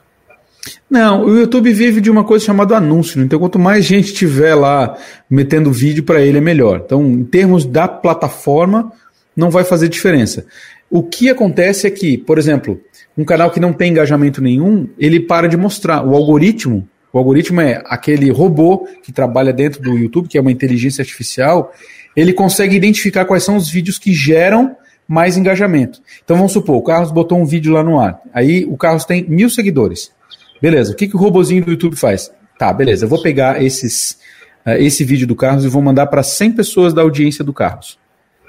Não, o YouTube vive de uma coisa chamada anúncio. Né? Então, quanto mais gente tiver lá metendo vídeo para ele, é melhor. Então, em termos da plataforma, não vai fazer diferença. O que acontece é que, por exemplo, um canal que não tem engajamento nenhum, ele para de mostrar. O algoritmo O algoritmo é aquele robô que trabalha dentro do YouTube, que é uma inteligência artificial, ele consegue identificar quais são os vídeos que geram mais engajamento. Então vamos supor, o Carlos botou um vídeo lá no ar. Aí o Carlos tem mil seguidores. Beleza, o que, que o robozinho do YouTube faz? Tá, beleza, eu vou pegar esses, uh, esse vídeo do Carlos e vou mandar para 100 pessoas da audiência do Carlos.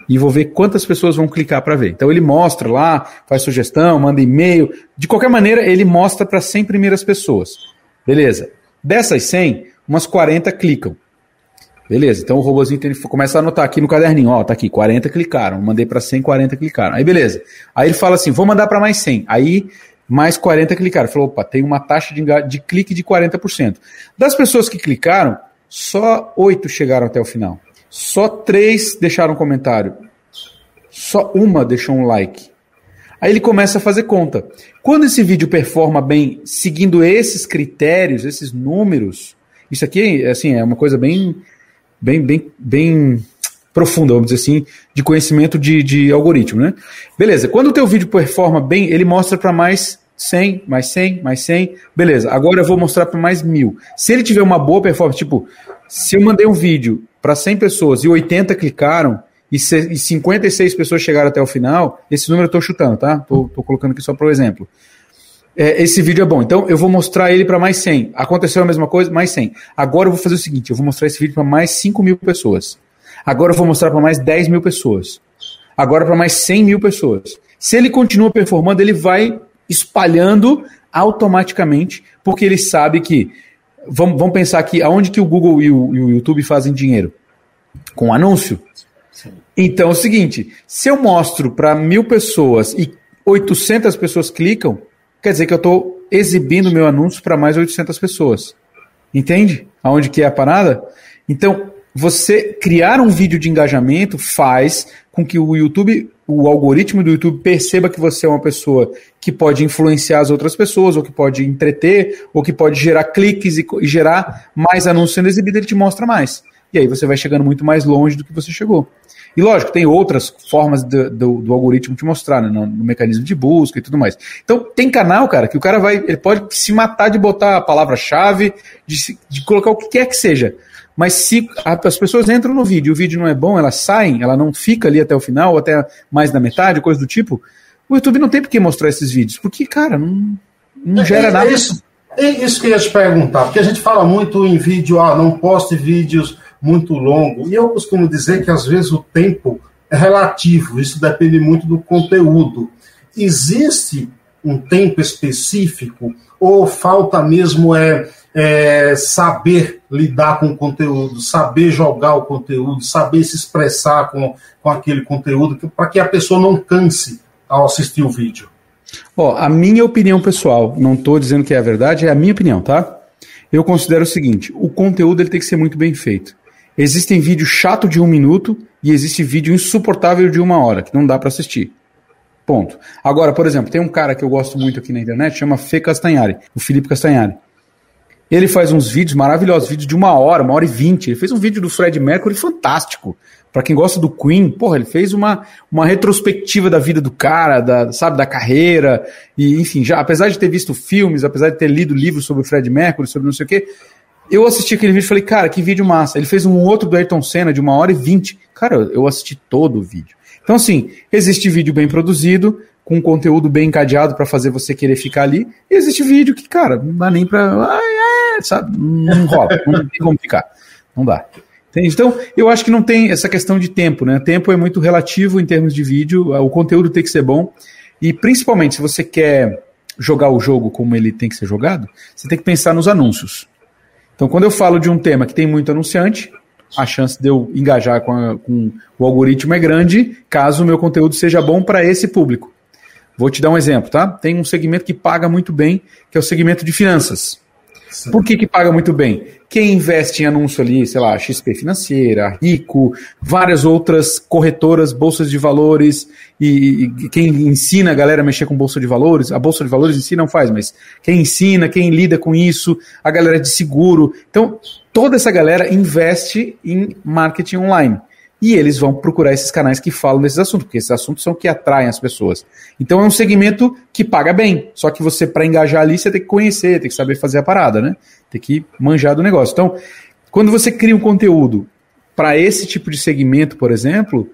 E vou ver quantas pessoas vão clicar para ver. Então ele mostra lá, faz sugestão, manda e-mail. De qualquer maneira, ele mostra para 100 primeiras pessoas. Beleza. Dessas 100, umas 40 clicam. Beleza, então o robôzinho tem, começa a anotar aqui no caderninho, ó, tá aqui, 40 clicaram, mandei para 100, 40 clicaram. Aí beleza. Aí ele fala assim, vou mandar para mais 100. Aí mais 40 clicaram. Falou, opa, tem uma taxa de, de clique de 40%. Das pessoas que clicaram, só 8 chegaram até o final. Só 3 deixaram comentário. Só uma deixou um like. Aí ele começa a fazer conta. Quando esse vídeo performa bem, seguindo esses critérios, esses números, isso aqui, assim, é uma coisa bem bem, bem, bem profunda, vamos dizer assim, de conhecimento de, de algoritmo, né? Beleza, quando o teu vídeo performa bem, ele mostra para mais 100, mais 100, mais 100, beleza, agora eu vou mostrar para mais mil. Se ele tiver uma boa performance, tipo, se eu mandei um vídeo para 100 pessoas e 80 clicaram, e, e 56 pessoas chegaram até o final, esse número eu estou chutando, tá? Tô colocando aqui só para o exemplo é, esse vídeo é bom. Então eu vou mostrar ele para mais 100. Aconteceu a mesma coisa, mais 100. Agora eu vou fazer o seguinte: eu vou mostrar esse vídeo para mais 5 mil pessoas. Agora eu vou mostrar para mais 10 mil pessoas. Agora para mais 100 mil pessoas. Se ele continua performando, ele vai espalhando automaticamente, porque ele sabe que. Vamos, vamos pensar aqui, aonde que o Google e o, e o YouTube fazem dinheiro? Com anúncio. Sim. Então é o seguinte: se eu mostro para mil pessoas e 800 pessoas clicam, quer dizer que eu estou exibindo meu anúncio para mais 800 pessoas. Entende? Aonde que é a parada? Então, você criar um vídeo de engajamento faz com que o YouTube, o algoritmo do YouTube perceba que você é uma pessoa que pode influenciar as outras pessoas, ou que pode entreter, ou que pode gerar cliques e, e gerar mais anúncios sendo exibido, ele te mostra mais. E aí você vai chegando muito mais longe do que você chegou. E lógico, tem outras formas do, do, do algoritmo te mostrar, né, no, no, mecanismo de busca e tudo mais. Então, tem canal, cara, que o cara vai, ele pode se matar de botar a palavra-chave, de, de colocar o que quer que seja. Mas se as pessoas entram no vídeo e o vídeo não é bom, elas saem, ela não fica ali até o final, ou até mais da metade, coisa do tipo, o YouTube não tem por que mostrar esses vídeos, porque, cara, não, não gera é, é, nada. Isso, é isso que eu ia te perguntar, porque a gente fala muito em vídeo, ah, não poste vídeos muito longo. E eu costumo dizer que às vezes o tempo é relativo, isso depende muito do conteúdo. Existe um tempo específico ou falta mesmo é, é saber lidar com o conteúdo, saber jogar o conteúdo, saber se expressar com, com aquele conteúdo, para que a pessoa não canse ao assistir o vídeo? Ó, a minha opinião pessoal, não estou dizendo que é a verdade, é a minha opinião, tá? Eu considero o seguinte: o conteúdo ele tem que ser muito bem feito. Existem vídeos chato de um minuto e existe vídeo insuportável de uma hora, que não dá para assistir. Ponto. Agora, por exemplo, tem um cara que eu gosto muito aqui na internet, chama Fê Castanhari, o Felipe Castanhari. Ele faz uns vídeos maravilhosos, vídeos de uma hora, uma hora e vinte. Ele fez um vídeo do Fred Mercury fantástico. Para quem gosta do Queen, porra, ele fez uma, uma retrospectiva da vida do cara, da, sabe, da carreira, e enfim, já, apesar de ter visto filmes, apesar de ter lido livros sobre o Fred Mercury, sobre não sei o quê, eu assisti aquele vídeo e falei, cara, que vídeo massa. Ele fez um outro do Ayrton Senna de uma hora e vinte. Cara, eu assisti todo o vídeo. Então, assim, existe vídeo bem produzido, com conteúdo bem encadeado para fazer você querer ficar ali. E existe vídeo que, cara, não dá nem pra. Ai, sabe? Não rola, não tem como ficar. Não dá. Entende? Então, eu acho que não tem essa questão de tempo, né? Tempo é muito relativo em termos de vídeo, o conteúdo tem que ser bom. E principalmente, se você quer jogar o jogo como ele tem que ser jogado, você tem que pensar nos anúncios. Então, quando eu falo de um tema que tem muito anunciante, a chance de eu engajar com, a, com o algoritmo é grande, caso o meu conteúdo seja bom para esse público. Vou te dar um exemplo, tá? Tem um segmento que paga muito bem, que é o segmento de finanças. Por que, que paga muito bem? Quem investe em anúncio ali, sei lá, XP Financeira, Rico, várias outras corretoras, bolsas de valores, e, e, quem ensina a galera a mexer com bolsa de valores, a bolsa de valores em si não faz, mas quem ensina, quem lida com isso, a galera de seguro. Então, toda essa galera investe em marketing online. E eles vão procurar esses canais que falam desses assuntos, porque esses assuntos são que atraem as pessoas. Então é um segmento que paga bem, só que você, para engajar ali, você tem que conhecer, tem que saber fazer a parada, né? Tem que manjar do negócio. Então, quando você cria um conteúdo para esse tipo de segmento, por exemplo,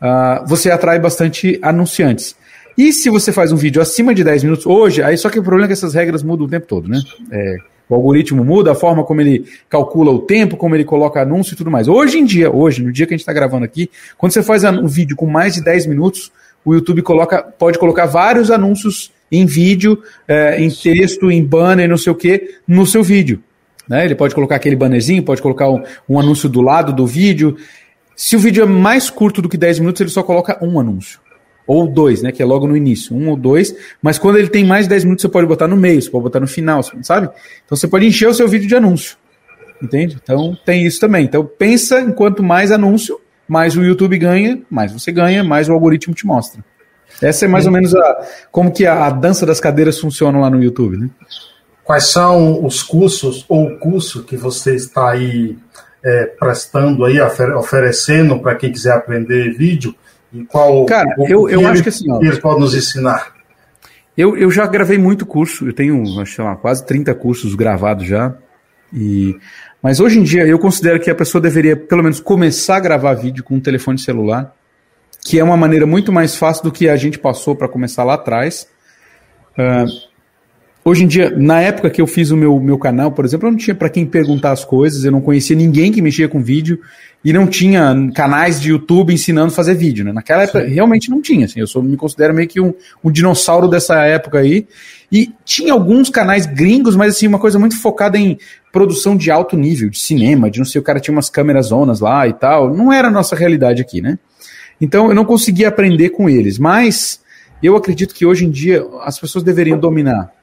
uh, você atrai bastante anunciantes. E se você faz um vídeo acima de 10 minutos, hoje, aí só que o problema é que essas regras mudam o tempo todo, né? É, o algoritmo muda, a forma como ele calcula o tempo, como ele coloca anúncio e tudo mais. Hoje em dia, hoje, no dia que a gente está gravando aqui, quando você faz um vídeo com mais de 10 minutos, o YouTube coloca, pode colocar vários anúncios em vídeo, é, em texto, em banner, não sei o que, no seu vídeo. Né? Ele pode colocar aquele bannerzinho, pode colocar um, um anúncio do lado do vídeo. Se o vídeo é mais curto do que 10 minutos, ele só coloca um anúncio ou dois, né? Que é logo no início, um ou dois. Mas quando ele tem mais de 10 minutos, você pode botar no meio, você pode botar no final, sabe? Então você pode encher o seu vídeo de anúncio. Entende? Então tem isso também. Então pensa em quanto mais anúncio, mais o YouTube ganha, mais você ganha, mais o algoritmo te mostra. Essa é mais ou menos a, como que a, a dança das cadeiras funciona lá no YouTube, né? Quais são os cursos ou o curso que você está aí é, prestando aí, oferecendo para quem quiser aprender vídeo? E qual Cara, o, eu, eu acho que assim. Ó, eles podem nos ensinar. Eu, eu já gravei muito curso, eu tenho acho, lá, quase 30 cursos gravados já. E, mas hoje em dia eu considero que a pessoa deveria pelo menos começar a gravar vídeo com um telefone celular, que é uma maneira muito mais fácil do que a gente passou para começar lá atrás. Uh, Hoje em dia, na época que eu fiz o meu, meu canal, por exemplo, eu não tinha para quem perguntar as coisas, eu não conhecia ninguém que mexia com vídeo e não tinha canais de YouTube ensinando a fazer vídeo. Né? Naquela época, Sim. realmente não tinha. Assim, eu sou, me considero meio que um, um dinossauro dessa época aí. E tinha alguns canais gringos, mas assim, uma coisa muito focada em produção de alto nível, de cinema, de não sei, o cara tinha umas câmeras zonas lá e tal. Não era a nossa realidade aqui, né? Então eu não conseguia aprender com eles. Mas eu acredito que hoje em dia as pessoas deveriam dominar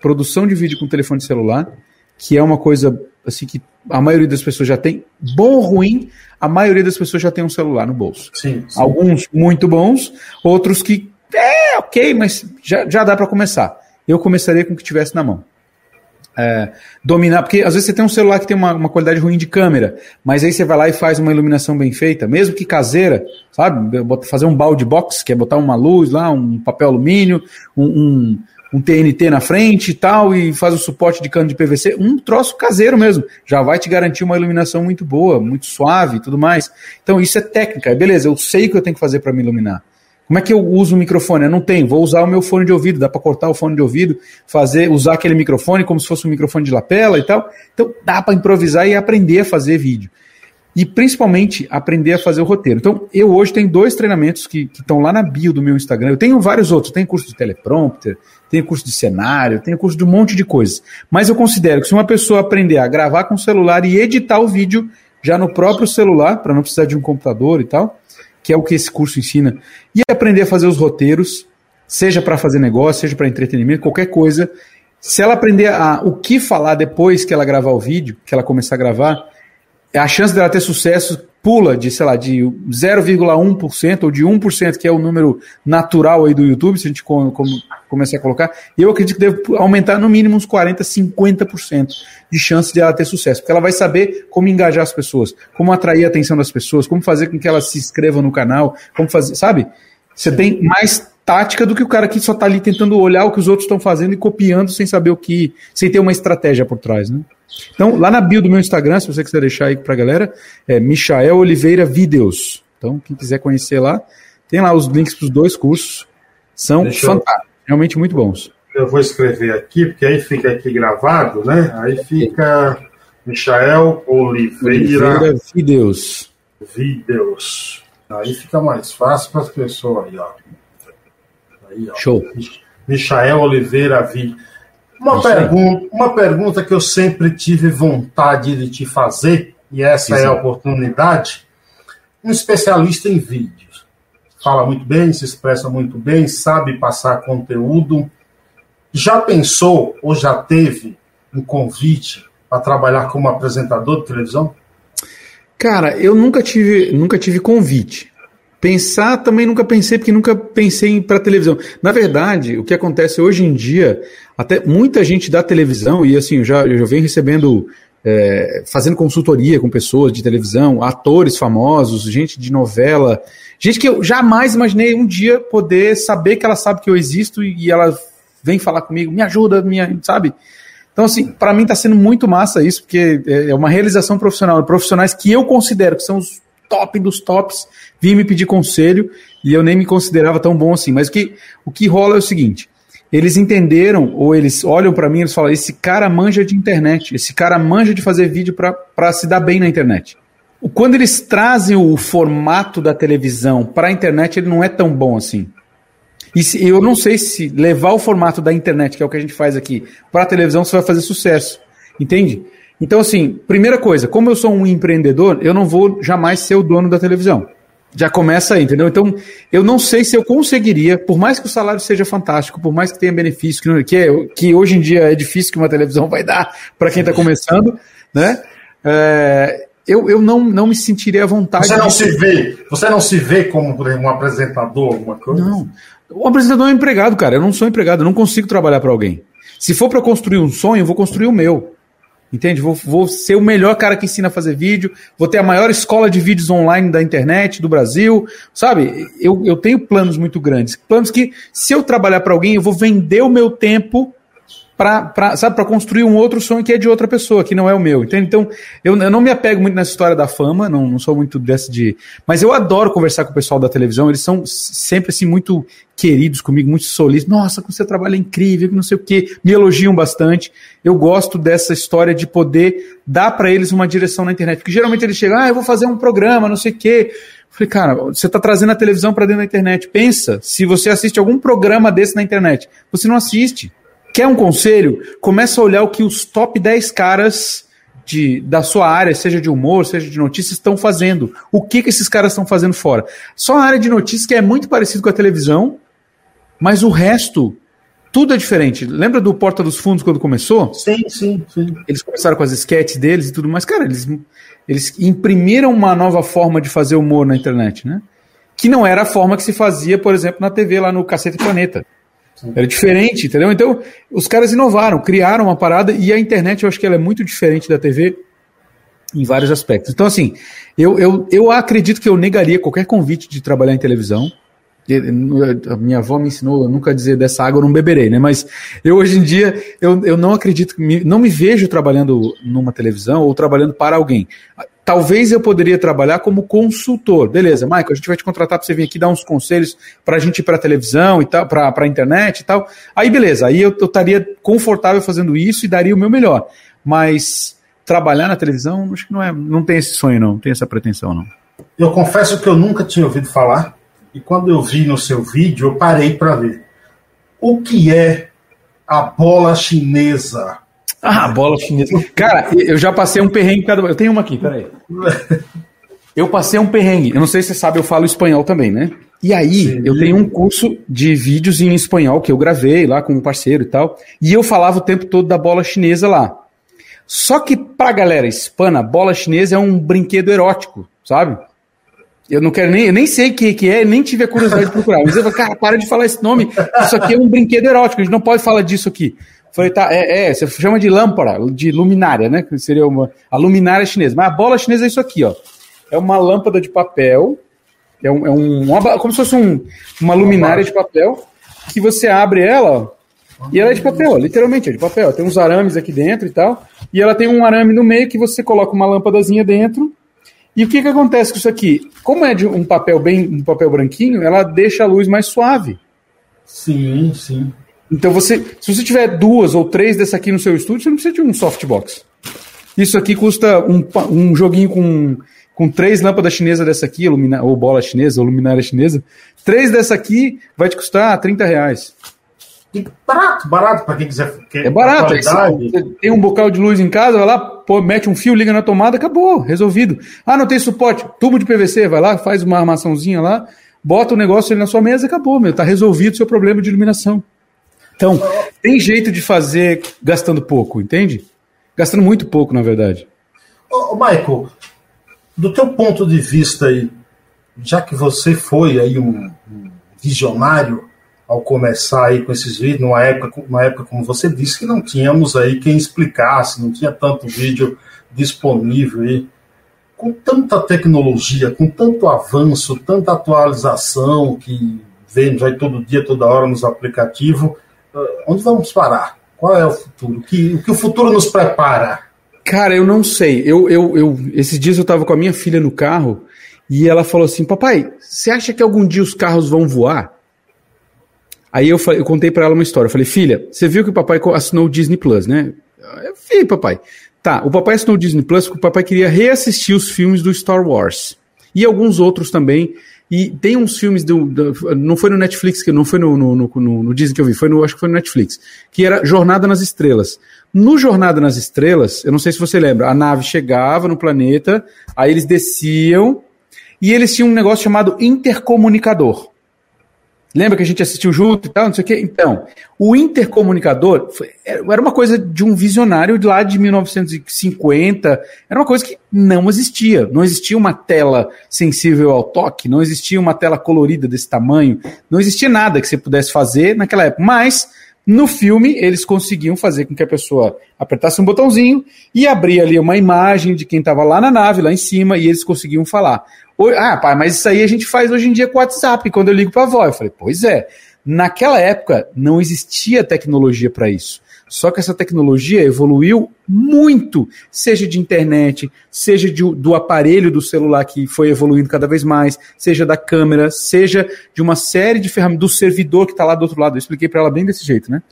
produção de vídeo com telefone celular, que é uma coisa assim que a maioria das pessoas já tem, bom ou ruim, a maioria das pessoas já tem um celular no bolso. Sim, sim. Alguns muito bons, outros que é ok, mas já, já dá para começar. Eu começaria com o que tivesse na mão. É, dominar, porque às vezes você tem um celular que tem uma, uma, qualidade ruim de câmera, mas aí você vai lá e faz uma iluminação bem feita, mesmo que caseira, sabe? Fazer um balde box, que é botar uma luz lá, um papel alumínio, um, um um TNT na frente e tal, e faz o suporte de cano de PVC, um troço caseiro mesmo. Já vai te garantir uma iluminação muito boa, muito suave e tudo mais. Então isso é técnica, beleza, eu sei o que eu tenho que fazer para me iluminar. Como é que eu uso o microfone? Eu não tenho, vou usar o meu fone de ouvido, dá para cortar o fone de ouvido, fazer, usar aquele microfone como se fosse um microfone de lapela e tal. Então dá para improvisar e aprender a fazer vídeo e principalmente aprender a fazer o roteiro. Então, eu hoje tenho dois treinamentos que estão lá na bio do meu Instagram. Eu tenho vários outros, tenho curso de teleprompter, tenho curso de cenário, tenho curso de um monte de coisas. Mas eu considero que se uma pessoa aprender a gravar com o celular e editar o vídeo já no próprio celular, para não precisar de um computador e tal, que é o que esse curso ensina, e aprender a fazer os roteiros, seja para fazer negócio, seja para entretenimento, qualquer coisa, se ela aprender a, o que falar depois que ela gravar o vídeo, que ela começar a gravar, a chance dela ter sucesso pula de, sei lá, de 0,1% ou de 1%, que é o número natural aí do YouTube, se a gente com, com, começar a colocar, e eu acredito que deve aumentar no mínimo uns 40%, 50% de chance de ela ter sucesso, porque ela vai saber como engajar as pessoas, como atrair a atenção das pessoas, como fazer com que elas se inscrevam no canal, como fazer, sabe? Você tem mais tática do que o cara que só está ali tentando olhar o que os outros estão fazendo e copiando sem saber o que, sem ter uma estratégia por trás, né? Então, lá na bio do meu Instagram, se você quiser deixar aí pra galera, é Michael Oliveira Videos. Então, quem quiser conhecer lá, tem lá os links para os dois cursos. São Deixa fantásticos, eu... realmente muito bons. Eu vou escrever aqui, porque aí fica aqui gravado, né? Aí fica Michael Oliveira, Oliveira Videos. Videos. Aí fica mais fácil para as pessoas aí, ó. Aí, ó. Show. Michael Oliveira Videos. Uma, pergunta, uma pergunta que eu sempre tive vontade de te fazer, e essa Exato. é a oportunidade. Um especialista em vídeos. Fala muito bem, se expressa muito bem, sabe passar conteúdo. Já pensou ou já teve um convite para trabalhar como apresentador de televisão? Cara, eu nunca tive, nunca tive convite. Pensar também nunca pensei, porque nunca pensei para televisão. Na verdade, o que acontece hoje em dia, até muita gente da televisão, e assim, eu já, eu já venho recebendo é, fazendo consultoria com pessoas de televisão, atores famosos, gente de novela, gente que eu jamais imaginei um dia poder saber que ela sabe que eu existo e ela vem falar comigo, me ajuda, minha, sabe? Então, assim, para mim está sendo muito massa isso, porque é, é uma realização profissional, profissionais que eu considero que são os top dos tops, vim me pedir conselho e eu nem me considerava tão bom assim. Mas o que, o que rola é o seguinte: eles entenderam, ou eles olham para mim e eles falam: esse cara manja de internet, esse cara manja de fazer vídeo para se dar bem na internet. Quando eles trazem o formato da televisão para a internet, ele não é tão bom assim. E se, eu não sei se levar o formato da internet, que é o que a gente faz aqui, para a televisão, você vai fazer sucesso. Entende? Então, assim, primeira coisa, como eu sou um empreendedor, eu não vou jamais ser o dono da televisão. Já começa aí, entendeu? Então, eu não sei se eu conseguiria, por mais que o salário seja fantástico, por mais que tenha benefício, que, que, é, que hoje em dia é difícil que uma televisão vai dar para quem está começando, né? É, eu, eu não, não me sentiria à vontade. Você não de... se vê, você não se vê como um apresentador, alguma coisa? Não. O apresentador é um empregado, cara. Eu não sou empregado, eu não consigo trabalhar para alguém. Se for para construir um sonho, eu vou construir o meu. Entende? Vou, vou ser o melhor cara que ensina a fazer vídeo, vou ter a maior escola de vídeos online da internet do Brasil, sabe? Eu, eu tenho planos muito grandes. Planos que, se eu trabalhar para alguém, eu vou vender o meu tempo para sabe para construir um outro sonho que é de outra pessoa, que não é o meu. Entende? Então, eu, eu não me apego muito nessa história da fama, não, não sou muito dessa de. Mas eu adoro conversar com o pessoal da televisão, eles são sempre assim muito queridos comigo, muito solícitos. Nossa, você trabalha incrível, não sei o quê, me elogiam bastante. Eu gosto dessa história de poder dar para eles uma direção na internet, porque geralmente eles chegam, ah, eu vou fazer um programa, não sei o quê. falei, cara, você está trazendo a televisão para dentro da internet. Pensa, se você assiste algum programa desse na internet, você não assiste. Quer um conselho? Começa a olhar o que os top 10 caras de, da sua área, seja de humor, seja de notícias, estão fazendo. O que, que esses caras estão fazendo fora? Só a área de notícias que é muito parecido com a televisão, mas o resto, tudo é diferente. Lembra do Porta dos Fundos quando começou? Sim, sim, sim. Eles começaram com as sketches deles e tudo mais. Cara, eles, eles imprimiram uma nova forma de fazer humor na internet, né? Que não era a forma que se fazia, por exemplo, na TV lá no Cacete Planeta. Era diferente, entendeu? Então, os caras inovaram, criaram uma parada e a internet eu acho que ela é muito diferente da TV em vários aspectos. Então, assim, eu, eu, eu acredito que eu negaria qualquer convite de trabalhar em televisão. A minha avó me ensinou a nunca dizer dessa água eu não beberei, né? Mas eu hoje em dia eu, eu não acredito, não me vejo trabalhando numa televisão ou trabalhando para alguém. Talvez eu poderia trabalhar como consultor. Beleza, Michael, a gente vai te contratar para você vir aqui dar uns conselhos para a gente ir para televisão e tal, para a internet e tal. Aí, beleza, aí eu, eu estaria confortável fazendo isso e daria o meu melhor. Mas trabalhar na televisão, acho que não é, não tem esse sonho, não, não tem essa pretensão, não. Eu confesso que eu nunca tinha ouvido falar, e quando eu vi no seu vídeo, eu parei para ver. O que é a bola chinesa? Ah, bola chinesa. Cara, eu já passei um perrengue cada. Eu tenho uma aqui, peraí. Eu passei um perrengue. Eu não sei se você sabe, eu falo espanhol também, né? E aí, Sim. eu tenho um curso de vídeos em espanhol que eu gravei lá com um parceiro e tal. E eu falava o tempo todo da bola chinesa lá. Só que pra galera hispana, bola chinesa é um brinquedo erótico, sabe? Eu não quero nem, eu nem sei o que, que é, nem tive a curiosidade de procurar. Mas eu falo, cara, para de falar esse nome. Isso aqui é um brinquedo erótico, a gente não pode falar disso aqui. Falei, tá, é, é, você chama de lâmpada, de luminária, né? Que seria uma, a luminária chinesa. Mas a bola chinesa é isso aqui, ó. É uma lâmpada de papel, é um, é um uma, como se fosse um, uma luminária de papel, que você abre ela, ó, e ela é de papel, literalmente é de papel. Tem uns arames aqui dentro e tal. E ela tem um arame no meio que você coloca uma lâmpadazinha dentro. E o que, que acontece com isso aqui? Como é de um papel bem, um papel branquinho, ela deixa a luz mais suave. Sim, sim. Então você, se você tiver duas ou três dessa aqui no seu estúdio, você não precisa de um softbox. Isso aqui custa um, um joguinho com, com três lâmpadas chinesas dessa aqui, ou bola chinesa, ou luminária chinesa. Três dessa aqui vai te custar 30 reais. Barato, barato para quem quiser. é barato. Você tem um bocal de luz em casa, vai lá, pô, mete um fio, liga na tomada, acabou, resolvido. Ah, não tem suporte, tubo de PVC, vai lá, faz uma armaçãozinha lá, bota o negócio ali na sua mesa, acabou, meu, tá resolvido o seu problema de iluminação. Então, tem jeito de fazer gastando pouco, entende? Gastando muito pouco, na verdade. Ô, Michael, do teu ponto de vista aí, já que você foi aí um, um visionário ao começar aí com esses vídeos, numa época, numa época, como você disse, que não tínhamos aí quem explicasse, não tinha tanto vídeo disponível aí, com tanta tecnologia, com tanto avanço, tanta atualização que vemos aí todo dia, toda hora nos aplicativos, onde vamos parar? Qual é o futuro? O que o, que o futuro nos prepara? Cara, eu não sei. Eu, eu, eu, esses dias eu estava com a minha filha no carro e ela falou assim: Papai, você acha que algum dia os carros vão voar? Aí eu, falei, eu contei para ela uma história. Eu falei: Filha, você viu que o papai assinou o Disney Plus, né? Eu vi, papai. Tá, o papai assinou o Disney Plus porque o papai queria reassistir os filmes do Star Wars. E alguns outros também. E tem uns filmes do. do não foi no Netflix, que não foi no, no, no, no, Disney que eu vi, foi no, acho que foi no Netflix. Que era Jornada nas Estrelas. No Jornada nas Estrelas, eu não sei se você lembra, a nave chegava no planeta, aí eles desciam, e eles tinham um negócio chamado intercomunicador. Lembra que a gente assistiu junto e tal, não sei o quê? Então, o intercomunicador foi, era uma coisa de um visionário lá de 1950, era uma coisa que não existia. Não existia uma tela sensível ao toque, não existia uma tela colorida desse tamanho, não existia nada que você pudesse fazer naquela época. Mas, no filme, eles conseguiam fazer com que a pessoa apertasse um botãozinho e abria ali uma imagem de quem estava lá na nave, lá em cima, e eles conseguiam falar. Ah, pai, mas isso aí a gente faz hoje em dia com o WhatsApp, quando eu ligo para a avó. Eu falei, pois é. Naquela época não existia tecnologia para isso. Só que essa tecnologia evoluiu muito, seja de internet, seja de, do aparelho do celular que foi evoluindo cada vez mais, seja da câmera, seja de uma série de ferramentas, do servidor que está lá do outro lado. Eu expliquei para ela bem desse jeito, né?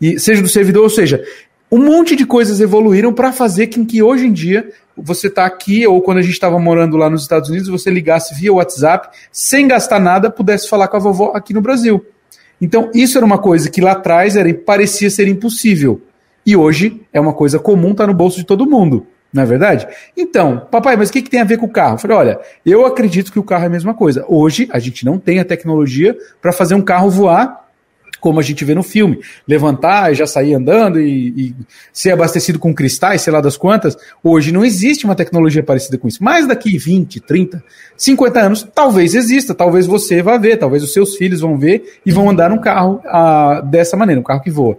E seja do servidor, ou seja, um monte de coisas evoluíram para fazer com que hoje em dia você está aqui, ou quando a gente estava morando lá nos Estados Unidos, você ligasse via WhatsApp, sem gastar nada, pudesse falar com a vovó aqui no Brasil. Então, isso era uma coisa que lá atrás era, parecia ser impossível. E hoje é uma coisa comum, está no bolso de todo mundo. Não é verdade? Então, papai, mas o que, que tem a ver com o carro? Eu falei, olha, eu acredito que o carro é a mesma coisa. Hoje, a gente não tem a tecnologia para fazer um carro voar como a gente vê no filme. Levantar e já sair andando e, e, ser abastecido com cristais, sei lá das quantas. Hoje não existe uma tecnologia parecida com isso. Mas daqui 20, 30, 50 anos, talvez exista, talvez você vá ver, talvez os seus filhos vão ver e vão andar num carro ah, dessa maneira, um carro que voa.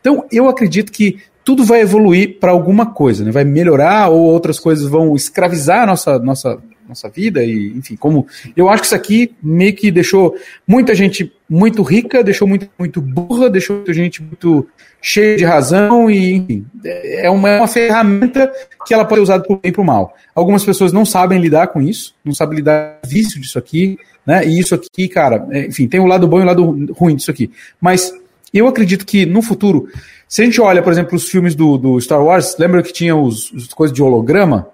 Então, eu acredito que tudo vai evoluir para alguma coisa, né? vai melhorar ou outras coisas vão escravizar a nossa, nossa nossa vida e, enfim, como eu acho que isso aqui meio que deixou muita gente muito rica, deixou muito, muito burra, deixou muita gente muito cheia de razão e, enfim, é uma, é uma ferramenta que ela pode ser usada para bem e para mal. Algumas pessoas não sabem lidar com isso, não sabem lidar com vício disso aqui, né? E isso aqui, cara, é, enfim, tem o um lado bom e o um lado ruim disso aqui. Mas eu acredito que no futuro, se a gente olha, por exemplo, os filmes do, do Star Wars, lembra que tinha os, os coisas de holograma?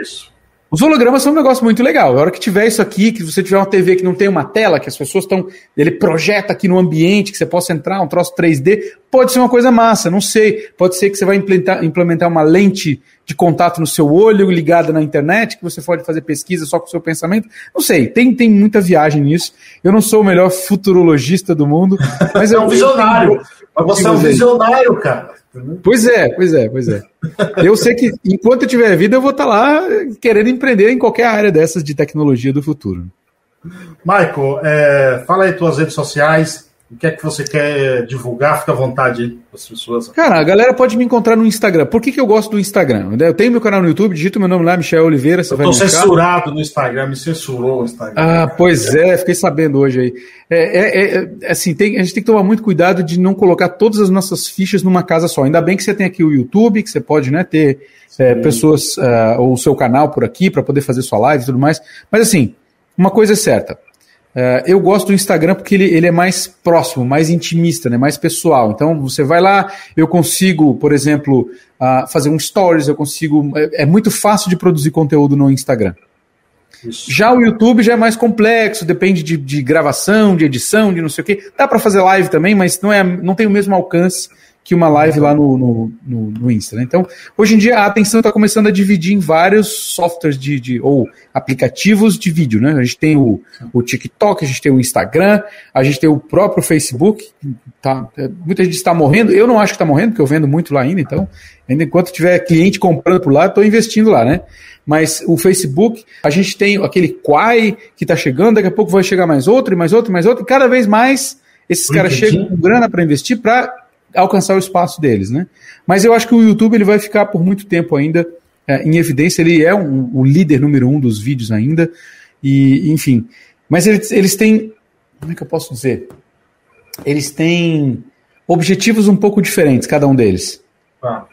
Isso. Os hologramas são um negócio muito legal. A hora que tiver isso aqui, que você tiver uma TV que não tem uma tela, que as pessoas estão. Ele projeta aqui no ambiente, que você possa entrar, um troço 3D, pode ser uma coisa massa, não sei. Pode ser que você vai implementar, implementar uma lente de contato no seu olho, ligada na internet, que você pode fazer pesquisa só com o seu pensamento. Não sei, tem, tem muita viagem nisso. Eu não sou o melhor futurologista do mundo, mas é um visionário. Mas você é um visionário, cara. Pois é, pois é, pois é. Eu sei que enquanto eu tiver vida, eu vou estar tá lá querendo empreender em qualquer área dessas de tecnologia do futuro. Michael, é, fala aí tuas redes sociais, o que é que você quer divulgar? Fica à vontade as pessoas. Cara, a galera pode me encontrar no Instagram. Por que, que eu gosto do Instagram? Eu tenho meu canal no YouTube, digita meu nome lá, Michel Oliveira. Você eu tô censurado no Instagram, me censurou o Instagram. Ah, pois é, fiquei sabendo hoje aí. É, é, é assim, tem, a gente tem que tomar muito cuidado de não colocar todas as nossas fichas numa casa só. Ainda bem que você tem aqui o YouTube, que você pode né, ter é, pessoas, uh, ou o seu canal por aqui para poder fazer sua live e tudo mais. Mas assim, uma coisa é certa Uh, eu gosto do Instagram porque ele, ele é mais próximo, mais intimista, né, mais pessoal. Então você vai lá, eu consigo, por exemplo, uh, fazer um stories, eu consigo. É, é, muito fácil de produzir conteúdo no Instagram. Isso. Já o YouTube já é mais complexo, depende de, de gravação, de edição, de não sei o quê. Dá para fazer live também, mas não, é, não tem o mesmo alcance que uma live lá no, no, no, no Insta. Né? Então, hoje em dia, a atenção está começando a dividir em vários softwares de, de, ou aplicativos de vídeo. Né? A gente tem o, o TikTok, a gente tem o Instagram, a gente tem o próprio Facebook. Tá, é, muita gente está morrendo. Eu não acho que está morrendo, porque eu vendo muito lá ainda. Então, ainda enquanto tiver cliente comprando por lá, estou investindo lá. né? Mas o Facebook, a gente tem aquele Quai que está chegando, daqui a pouco vai chegar mais outro, e mais outro, e mais outro. E cada vez mais esses caras chegam com grana para investir para alcançar o espaço deles, né? Mas eu acho que o YouTube ele vai ficar por muito tempo ainda é, em evidência, ele é um, o líder número um dos vídeos ainda, e enfim. Mas eles, eles têm, como é que eu posso dizer? Eles têm objetivos um pouco diferentes, cada um deles. Ah.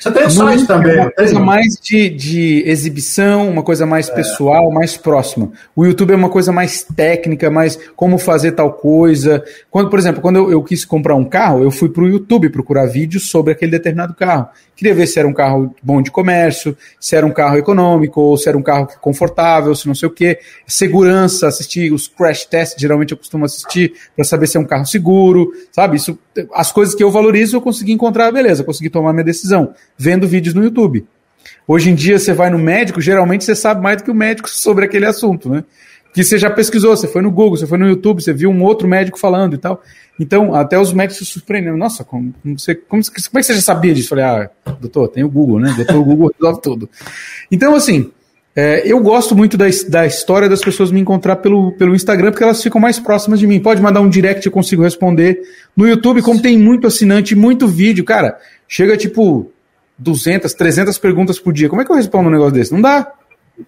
Você tem site também. É uma coisa mais de, de exibição, uma coisa mais é. pessoal, mais próxima. O YouTube é uma coisa mais técnica, mais como fazer tal coisa. Quando, por exemplo, quando eu, eu quis comprar um carro, eu fui para o YouTube procurar vídeos sobre aquele determinado carro. Queria ver se era um carro bom de comércio, se era um carro econômico, ou se era um carro confortável, se não sei o quê. Segurança, assistir os crash tests, geralmente eu costumo assistir para saber se é um carro seguro, sabe? Isso, as coisas que eu valorizo eu consegui encontrar, beleza, consegui tomar minha decisão vendo vídeos no YouTube. Hoje em dia você vai no médico, geralmente você sabe mais do que o médico sobre aquele assunto, né? Que você já pesquisou, você foi no Google, você foi no YouTube, você viu um outro médico falando e tal. Então, até os médicos se surpreendem. Nossa, como, você, como, como é que você já sabia disso? Falei, ah, doutor, tem o Google, né? Doutor, o Google resolve tudo. Então, assim, é, eu gosto muito da, da história das pessoas me encontrar pelo, pelo Instagram, porque elas ficam mais próximas de mim. Pode mandar um direct, eu consigo responder. No YouTube, como tem muito assinante, muito vídeo, cara, chega tipo 200, 300 perguntas por dia. Como é que eu respondo um negócio desse? Não dá.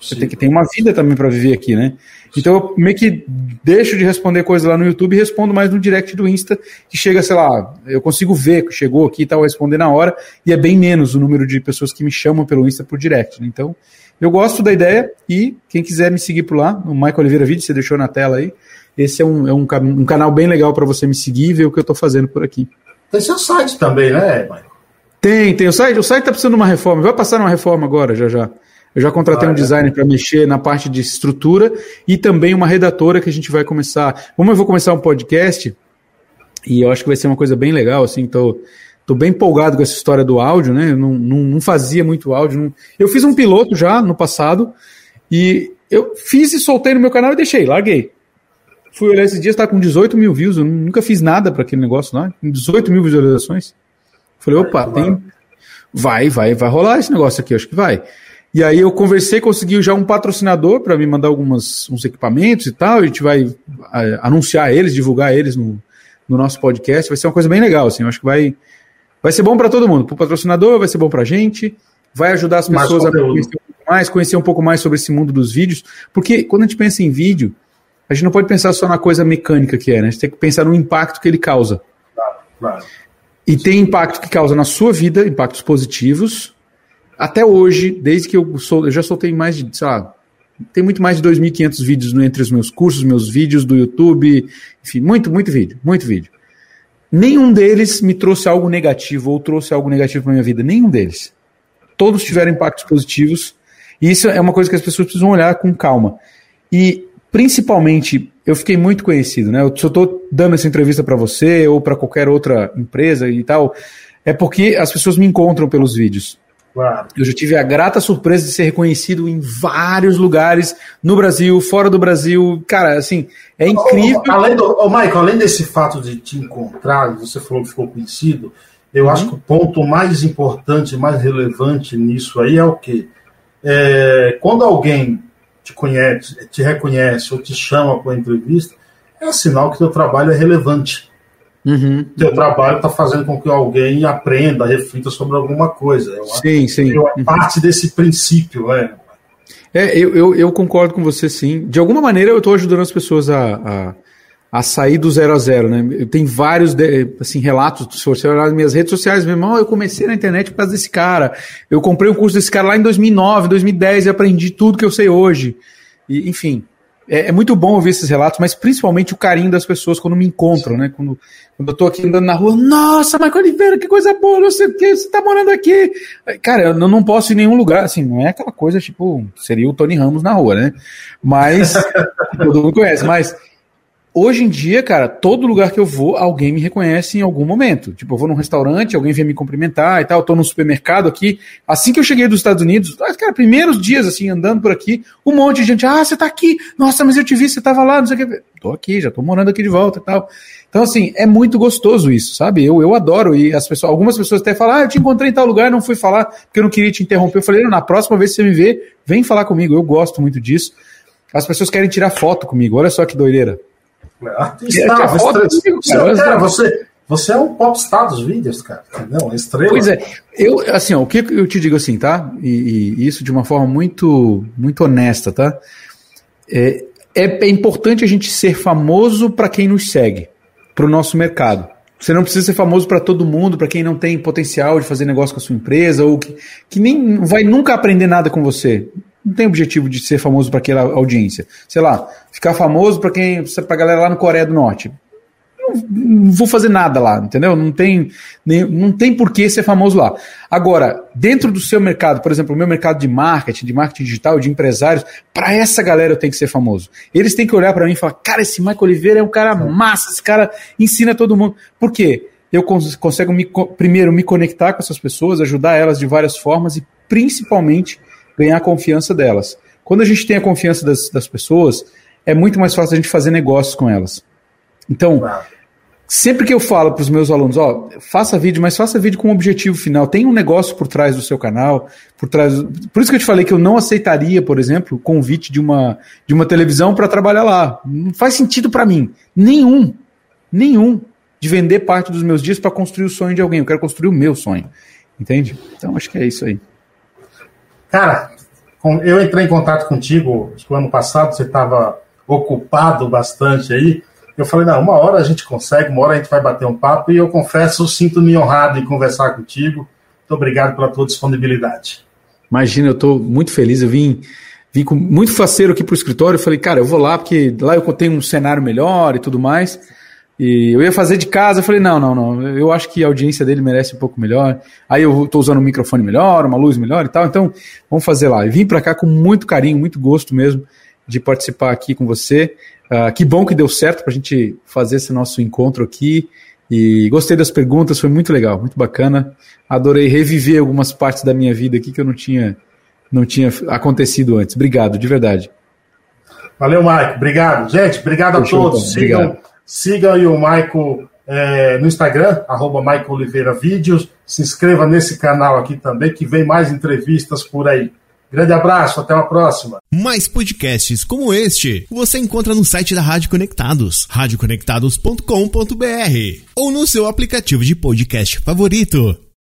Você tem que ter uma vida também para viver aqui, né? Então eu meio que deixo de responder coisas lá no YouTube e respondo mais no direct do Insta, que chega, sei lá, eu consigo ver que chegou aqui e tal, responder na hora, e é bem menos o número de pessoas que me chamam pelo Insta por direct. Né? Então, eu gosto da ideia e quem quiser me seguir por lá, no Michael Oliveira Vídeo, você deixou na tela aí. Esse é um, é um, um canal bem legal para você me seguir e ver o que eu estou fazendo por aqui. Tem seu site também, né, Michael? Tem, tem o site. O site está precisando de uma reforma. Vai passar uma reforma agora, já já. Eu já contratei ah, um é. designer para mexer na parte de estrutura e também uma redatora que a gente vai começar. Como eu vou começar um podcast, e eu acho que vai ser uma coisa bem legal, assim, tô, tô bem empolgado com essa história do áudio, né? Eu não, não, não fazia muito áudio. Não... Eu fiz um piloto já no passado e eu fiz e soltei no meu canal e deixei, larguei. Fui olhar esses dias, tá com 18 mil views, eu nunca fiz nada para aquele negócio lá, 18 mil visualizações. Falei, opa, tem. Vai, vai, vai rolar esse negócio aqui, acho que vai. E aí eu conversei, consegui já um patrocinador para me mandar alguns uns equipamentos e tal. A gente vai é, anunciar eles, divulgar eles no, no nosso podcast. Vai ser uma coisa bem legal, assim. Eu acho que vai, vai ser bom para todo mundo. Para o patrocinador, vai ser bom para a gente. Vai ajudar as pessoas a conhecer um pouco mais, conhecer um pouco mais sobre esse mundo dos vídeos. Porque quando a gente pensa em vídeo, a gente não pode pensar só na coisa mecânica que é, né? A gente tem que pensar no impacto que ele causa. Claro, claro. E tem impacto que causa na sua vida, impactos positivos. Até hoje, desde que eu sou, eu já soltei mais de, sei lá, tem muito mais de 2.500 vídeos entre os meus cursos, meus vídeos do YouTube, enfim, muito, muito vídeo, muito vídeo. Nenhum deles me trouxe algo negativo ou trouxe algo negativo para minha vida, nenhum deles. Todos tiveram impactos positivos, e isso é uma coisa que as pessoas precisam olhar com calma. E principalmente, eu fiquei muito conhecido, né? Eu, se eu estou dando essa entrevista para você ou para qualquer outra empresa e tal, é porque as pessoas me encontram pelos vídeos. Claro. Eu já tive a grata surpresa de ser reconhecido em vários lugares, no Brasil, fora do Brasil. Cara, assim, é incrível. além do, oh, Michael, além desse fato de te encontrar, você falou que ficou conhecido, eu uhum. acho que o ponto mais importante, mais relevante nisso aí é o quê? É, quando alguém te conhece, te reconhece ou te chama para uma entrevista, é sinal que teu trabalho é relevante. Uhum. Teu trabalho está fazendo com que alguém aprenda, reflita sobre alguma coisa. Eu sim, acho, sim. é parte desse princípio, né? É, eu, eu, eu, concordo com você, sim. De alguma maneira, eu estou ajudando as pessoas a, a, a, sair do zero a zero, né? Tem vários assim, relatos, se você olhar nas minhas redes sociais, meu irmão, eu comecei na internet por causa desse cara. Eu comprei um curso desse cara lá em 2009, 2010 e aprendi tudo que eu sei hoje. E, enfim, é, é, muito bom ouvir esses relatos, mas principalmente o carinho das pessoas quando me encontram, né? Quando, quando eu tô aqui andando na rua, nossa, Michael Oliveira, que coisa boa, não sei o que, você tá morando aqui. Cara, eu não posso ir em nenhum lugar, assim, não é aquela coisa, tipo, seria o Tony Ramos na rua, né? Mas, todo mundo conhece, mas Hoje em dia, cara, todo lugar que eu vou, alguém me reconhece em algum momento. Tipo, eu vou num restaurante, alguém vem me cumprimentar e tal, eu tô no supermercado aqui. Assim que eu cheguei dos Estados Unidos, ah, cara, primeiros dias, assim, andando por aqui, um monte de gente, ah, você tá aqui, nossa, mas eu te vi, você tava lá, não sei o que. Tô aqui, já tô morando aqui de volta e tal. Então, assim, é muito gostoso isso, sabe? Eu, eu adoro. E as pessoas, algumas pessoas até falam, ah, eu te encontrei em tal lugar, não fui falar, porque eu não queria te interromper. Eu falei, na próxima vez que você me vê, vem falar comigo. Eu gosto muito disso. As pessoas querem tirar foto comigo, olha só que doideira. Está, você, você, você, Você é um popstar dos vídeos, cara. Não, estrela. Pois é. Eu, assim, ó, o que eu te digo assim, tá? E, e isso de uma forma muito, muito honesta, tá? É, é, é importante a gente ser famoso para quem nos segue, para o nosso mercado. Você não precisa ser famoso para todo mundo, para quem não tem potencial de fazer negócio com a sua empresa ou que, que nem vai nunca aprender nada com você. Não tem objetivo de ser famoso para aquela audiência. Sei lá, ficar famoso para quem, para a galera lá no Coreia do Norte não vou fazer nada lá, entendeu? Não tem, nem, não tem por que ser famoso lá. Agora, dentro do seu mercado, por exemplo, o meu mercado de marketing, de marketing digital, de empresários, para essa galera eu tenho que ser famoso. Eles têm que olhar para mim e falar: cara, esse Michael Oliveira é um cara massa, esse cara ensina todo mundo. Por quê? Eu cons consigo me, primeiro me conectar com essas pessoas, ajudar elas de várias formas e principalmente ganhar a confiança delas. Quando a gente tem a confiança das, das pessoas, é muito mais fácil a gente fazer negócios com elas. Então, Sempre que eu falo para os meus alunos, ó, faça vídeo, mas faça vídeo com um objetivo final. Tem um negócio por trás do seu canal, por trás. Por isso que eu te falei que eu não aceitaria, por exemplo, o convite de uma, de uma televisão para trabalhar lá. Não faz sentido para mim. Nenhum. Nenhum. De vender parte dos meus dias para construir o sonho de alguém. Eu quero construir o meu sonho. Entende? Então acho que é isso aí. Cara, eu entrei em contato contigo no ano passado, você estava ocupado bastante aí. Eu falei, não, uma hora a gente consegue, uma hora a gente vai bater um papo, e eu confesso, sinto-me honrado em conversar contigo. Muito obrigado pela tua disponibilidade. Imagina, eu estou muito feliz, eu vim, vim com muito faceiro aqui para o escritório, eu falei, cara, eu vou lá, porque lá eu tenho um cenário melhor e tudo mais. E eu ia fazer de casa, eu falei, não, não, não, eu acho que a audiência dele merece um pouco melhor. Aí eu estou usando um microfone melhor, uma luz melhor e tal, então vamos fazer lá. E vim para cá com muito carinho, muito gosto mesmo de participar aqui com você. Uh, que bom que deu certo para a gente fazer esse nosso encontro aqui. E gostei das perguntas, foi muito legal, muito bacana. Adorei reviver algumas partes da minha vida aqui que eu não tinha, não tinha acontecido antes. Obrigado, de verdade. Valeu, Maico. Obrigado. Gente, obrigado Fechou, a todos. Então. Obrigado. Sigam aí o Maico é, no Instagram, arroba Maico Oliveira Vídeos. Se inscreva nesse canal aqui também, que vem mais entrevistas por aí. Grande abraço, até uma próxima. Mais podcasts como este você encontra no site da Rádio Conectados, radioconectados.com.br ou no seu aplicativo de podcast favorito.